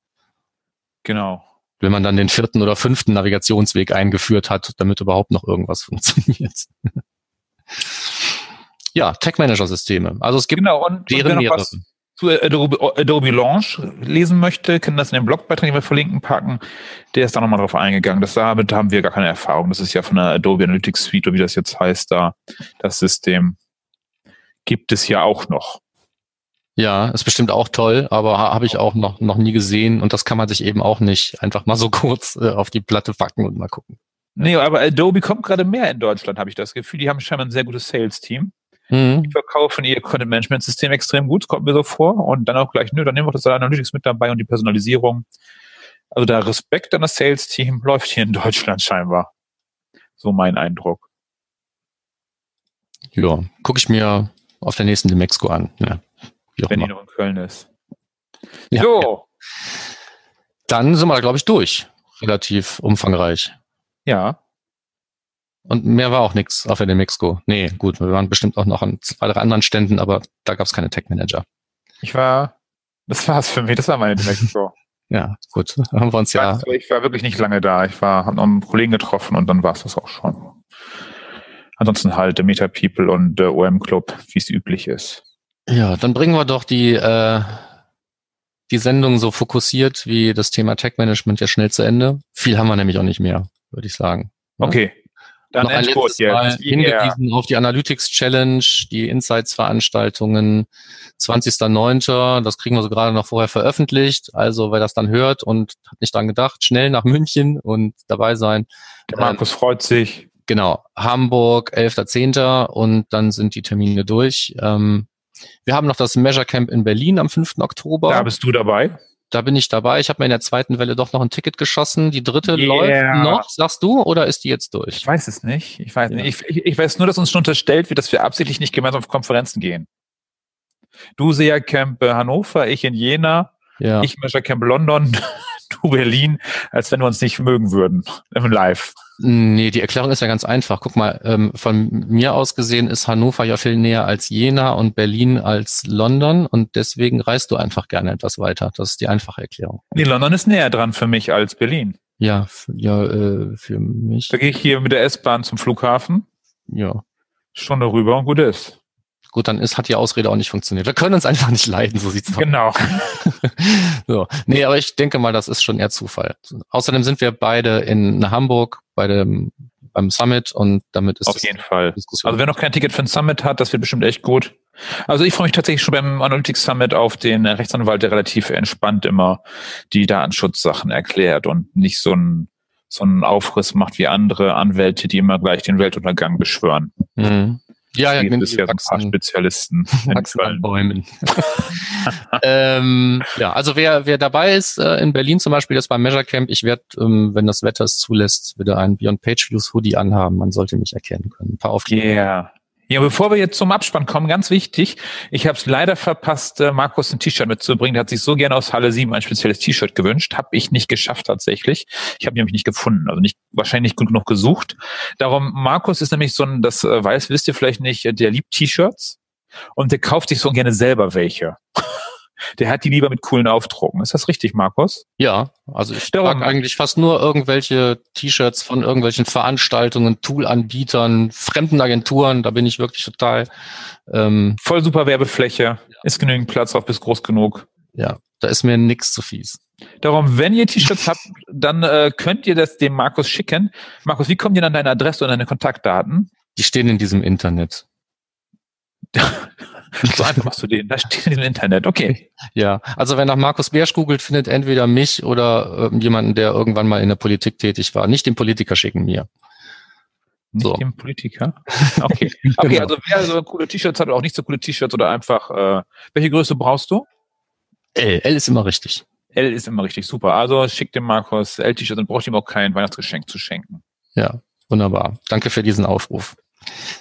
Genau. Wenn man dann den vierten oder fünften Navigationsweg eingeführt hat, damit überhaupt noch irgendwas funktioniert. ja, Tech-Manager-Systeme. Also es gibt Genau, und, und deren noch mehrere. was zu Adobe, Adobe Launch lesen möchte, kann das in den Blogbeitrag, den wir verlinken, packen. Der ist da nochmal drauf eingegangen. Das damit haben wir gar keine Erfahrung. Das ist ja von der Adobe Analytics Suite, oder wie das jetzt heißt, da das System gibt es ja auch noch. Ja, ist bestimmt auch toll, aber ha- habe ich auch noch, noch nie gesehen und das kann man sich eben auch nicht einfach mal so kurz äh, auf die Platte packen und mal gucken. Nee, aber Adobe kommt gerade mehr in Deutschland, habe ich das Gefühl. Die haben scheinbar ein sehr gutes Sales-Team. Mhm. Die verkaufen ihr Content-Management-System extrem gut, kommt mir so vor. Und dann auch gleich, nö, dann nehmen wir auch das Analytics mit dabei und die Personalisierung. Also da Respekt an das Sales-Team läuft hier in Deutschland scheinbar. So mein Eindruck. Ja, gucke ich mir auf der nächsten Demexco an. Ja, auch wenn die noch in Köln ist. Ja, so, Dann sind wir da, glaube ich, durch. Relativ umfangreich. ja. Und mehr war auch nichts auf der Demexco. Nee, gut, wir waren bestimmt auch noch an zwei, drei anderen Ständen, aber da gab es keine Tech-Manager. Ich war, das war's für mich, das war meine Mexiko. Ja, gut, haben wir uns ja ja. Ich war wirklich nicht lange da. Ich war, hab noch einen Kollegen getroffen und dann war's das auch schon. Ansonsten halt Meta People und äh, OM Club, wie es üblich ist. Ja, dann bringen wir doch die, äh, die Sendung so fokussiert wie das Thema Tech-Management ja schnell zu Ende. Viel haben wir nämlich auch nicht mehr, würde ich sagen. Okay. Dann Noch ein letztes Mal jetzt. Yeah. hingewiesen auf die Analytics Challenge, die Insights-Veranstaltungen 20.09. Das kriegen wir so gerade noch vorher veröffentlicht. Also wer das dann hört und hat nicht dran gedacht, schnell nach München und dabei sein. Der Markus freut sich. Genau, Hamburg, 11.10. und dann sind die Termine durch. Ähm, wir haben noch das Measure Camp in Berlin am 5. Oktober. Da bist du dabei. Da bin ich dabei. Ich habe mir in der zweiten Welle doch noch ein Ticket geschossen. Die dritte Yeah. läuft noch, sagst du, oder ist die jetzt durch? Ich weiß es nicht. Ich weiß Ja. nicht. Ich, ich, ich weiß nur, dass uns schon unterstellt wird, dass wir absichtlich nicht gemeinsam auf Konferenzen gehen. Du SEA Camp äh, Hannover, ich in Jena, Ja. ich Measure Camp London, du Berlin, als wenn wir uns nicht mögen würden im Live. Nee, die Erklärung ist ja ganz einfach. Guck mal, ähm, von mir aus gesehen ist Hannover ja viel näher als Jena und Berlin als London und deswegen reist du einfach gerne etwas weiter. Das ist die einfache Erklärung. Nee, London ist näher dran für mich als Berlin. Ja, ja, äh, für mich. Da gehe ich hier mit der S-Bahn zum Flughafen, Ja. Stunde rüber und gut ist. Gut, dann ist, hat die Ausrede auch nicht funktioniert. Wir können uns einfach nicht leiden, so sieht's aus. Genau. So. Nee, aber ich denke mal, das ist schon eher Zufall. Außerdem sind wir beide in Hamburg bei dem, beim Summit und damit ist Auf jeden Fall. Diskussion. Also wer noch kein Ticket für den Summit hat, das wird bestimmt echt gut. Also ich freue mich tatsächlich schon beim Analytics Summit auf den Rechtsanwalt, der relativ entspannt immer die Datenschutzsachen erklärt und nicht so ein so einen Aufriss macht wie andere Anwälte, die immer gleich den Weltuntergang beschwören. mhm. Ja, ja, Gibt es ja ein paar Spezialisten. wachsen an. Bäumen. ähm, ja, also wer, wer dabei ist, äh, in Berlin zum Beispiel jetzt beim Measure Camp, ich werde, ähm, wenn das Wetter es zulässt, wieder ein Beyond Page Views Hoodie anhaben. Man sollte mich erkennen können. Ein paar Aufkleber. Yeah. Ja, bevor wir jetzt zum Abspann kommen, ganz wichtig, ich habe es leider verpasst, äh, Markus ein T-Shirt mitzubringen. Der hat sich so gerne aus Halle 7 ein spezielles T-Shirt gewünscht. Habe ich nicht geschafft tatsächlich. Ich habe nämlich nicht gefunden, also nicht wahrscheinlich nicht gut genug gesucht. Darum, Markus ist nämlich so ein, das äh, weiß, wisst ihr vielleicht nicht, der liebt T-Shirts und der kauft sich so gerne selber welche. Der hat die lieber mit coolen Aufdrucken. Ist das richtig, Markus? Ja, also ich Darum- trage eigentlich fast nur irgendwelche T-Shirts von irgendwelchen Veranstaltungen, Toolanbietern, fremden Agenturen. Da bin ich wirklich total, ähm, Voll super Werbefläche. Ist genügend Platz auf bis groß genug. ja, da ist mir nix zu fies. Darum, wenn ihr T-Shirts habt, dann äh, könnt ihr das dem Markus schicken. Markus, wie kommt ihr an deine Adresse und deine Kontaktdaten? Die stehen in diesem Internet. So einfach machst du den. Da steht in diesem Internet. Okay. Ja, also wer nach Markus Bersch googelt, findet entweder mich oder ähm, jemanden, der irgendwann mal in der Politik tätig war. Nicht den Politiker schicken mir. Nicht So. dem Politiker. Okay. Okay, Genau. also wer so coole T-Shirts hat oder auch nicht so coole T-Shirts oder einfach, äh, welche Größe brauchst du? L, L ist immer richtig. L ist immer richtig super. Also schickt dem Markus L-T-Shirt und braucht ihm auch kein Weihnachtsgeschenk zu schenken. Ja, wunderbar. Danke für diesen Aufruf.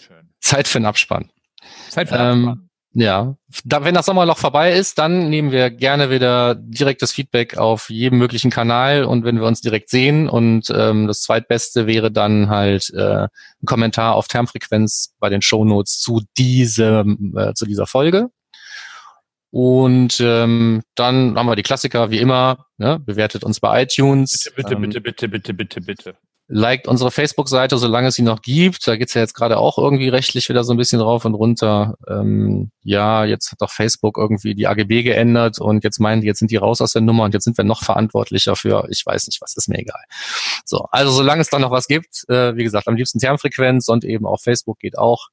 Schön. Zeit für den Abspann. Zeit für Ähm, Abspann. Ja, da, wenn das Sommerloch vorbei ist, dann nehmen wir gerne wieder direktes Feedback auf jedem möglichen Kanal und wenn wir uns direkt sehen und ähm, das zweitbeste wäre dann halt äh, ein Kommentar auf Termfrequenz bei den Shownotes zu diesem äh, zu dieser Folge. Und ähm, dann haben wir die Klassiker wie immer, ne? bewertet uns bei iTunes, Bitte, bitte, ähm, bitte, bitte, bitte, bitte, bitte. Liked unsere Facebook-Seite, solange es sie noch gibt. Da geht's ja jetzt gerade auch irgendwie rechtlich wieder so ein bisschen rauf und runter. Ähm, ja, jetzt hat doch Facebook irgendwie die AGB geändert und jetzt meinen die, jetzt sind die raus aus der Nummer und jetzt sind wir noch verantwortlicher für, ich weiß nicht was, ist mir egal. So, also solange es da noch was gibt, äh, wie gesagt, am liebsten Termfrequenz und eben auf Facebook geht auch.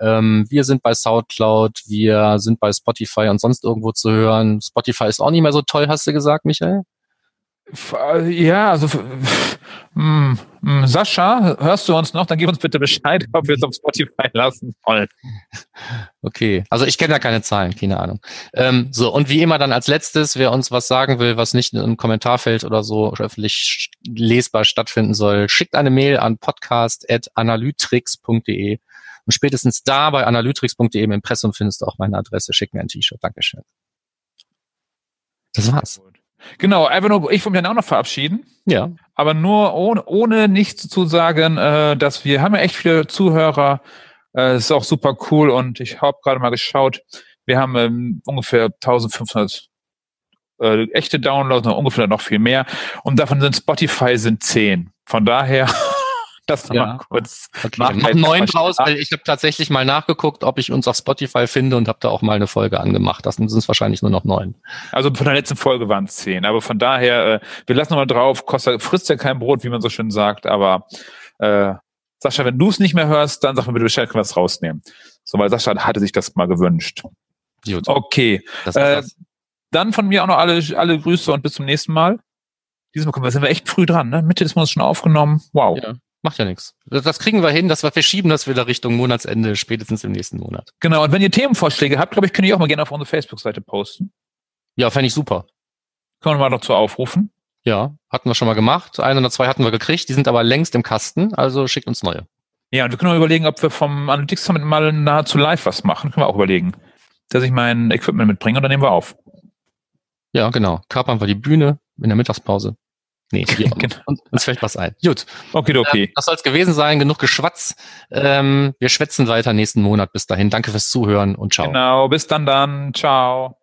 Ähm, wir sind bei Soundcloud, wir sind bei Spotify und sonst irgendwo zu hören. Spotify ist auch nicht mehr so toll, hast du gesagt, Michael? Äh, Ja, also f- hm, hm, Sascha, hörst du uns noch? Dann gib uns bitte Bescheid, ob wir es auf Spotify lassen sollen. Okay, also ich kenne da keine Zahlen, keine Ahnung. Ähm, so, und wie immer dann als letztes, wer uns was sagen will, was nicht im Kommentarfeld oder so öffentlich lesbar stattfinden soll, schickt eine Mail an podcast.analytrix.de und spätestens da bei analytrix.de im Impressum findest du auch meine Adresse. Schick mir ein T-Shirt. Dankeschön. Das war's. Genau, einfach nur, ich wollte mich dann auch noch verabschieden. Ja. aber nur ohne, ohne nichts zu sagen, äh, dass wir haben ja echt viele Zuhörer. Äh, ist auch super cool und ich habe gerade mal geschaut. Wir haben ähm, ungefähr 1500 äh, echte Downloads, noch ungefähr noch viel mehr. Und davon sind Spotify sind 10. Von daher, das Ja. mal kurz. Okay, Mach mach neun draus, weil ich habe tatsächlich mal nachgeguckt, ob ich uns auf Spotify finde und habe da auch mal eine Folge angemacht. Das sind es wahrscheinlich nur noch neun. Also von der letzten Folge waren es 10. Aber von daher, äh, wir lassen noch mal drauf. Kostet, frisst ja kein Brot, wie man so schön sagt. Aber äh, Sascha, wenn du es nicht mehr hörst, dann sag mir bitte Bescheid, können wir es rausnehmen. So, weil Sascha hatte sich das mal gewünscht. Gut, Okay. Äh, dann von mir auch noch alle, alle Grüße und bis zum nächsten Mal. Diesmal kommen wir, sind wir echt früh dran, ne? Mitte des Monats schon aufgenommen. Wow. Ja, macht ja nichts. Das, kriegen wir hin, dass wir verschieben das wieder Richtung Monatsende, spätestens im nächsten Monat. Genau. Und wenn ihr Themenvorschläge habt, glaube ich, könnt ihr auch mal gerne auf unsere Facebook-Seite posten. Ja, fände ich super. Können wir mal dazu aufrufen. Ja, hatten wir schon mal gemacht. Ein oder zwei hatten wir gekriegt, die sind aber längst im Kasten, also schickt uns neue. Ja, und wir können auch überlegen, ob wir vom Analytics Summit mal nahezu live was machen. Können wir auch überlegen. Dass ich mein Equipment mitbringe und dann nehmen wir auf. Ja, genau. Kapern wir die Bühne in der Mittagspause. Nee, wir, Genau. uns, uns fällt was ein. Gut, Okay, okay. ähm, das soll es gewesen sein. Genug Geschwatz. Ähm, wir schwätzen weiter nächsten Monat. Bis dahin. Danke fürs Zuhören und ciao. Genau. Bis dann dann. Ciao.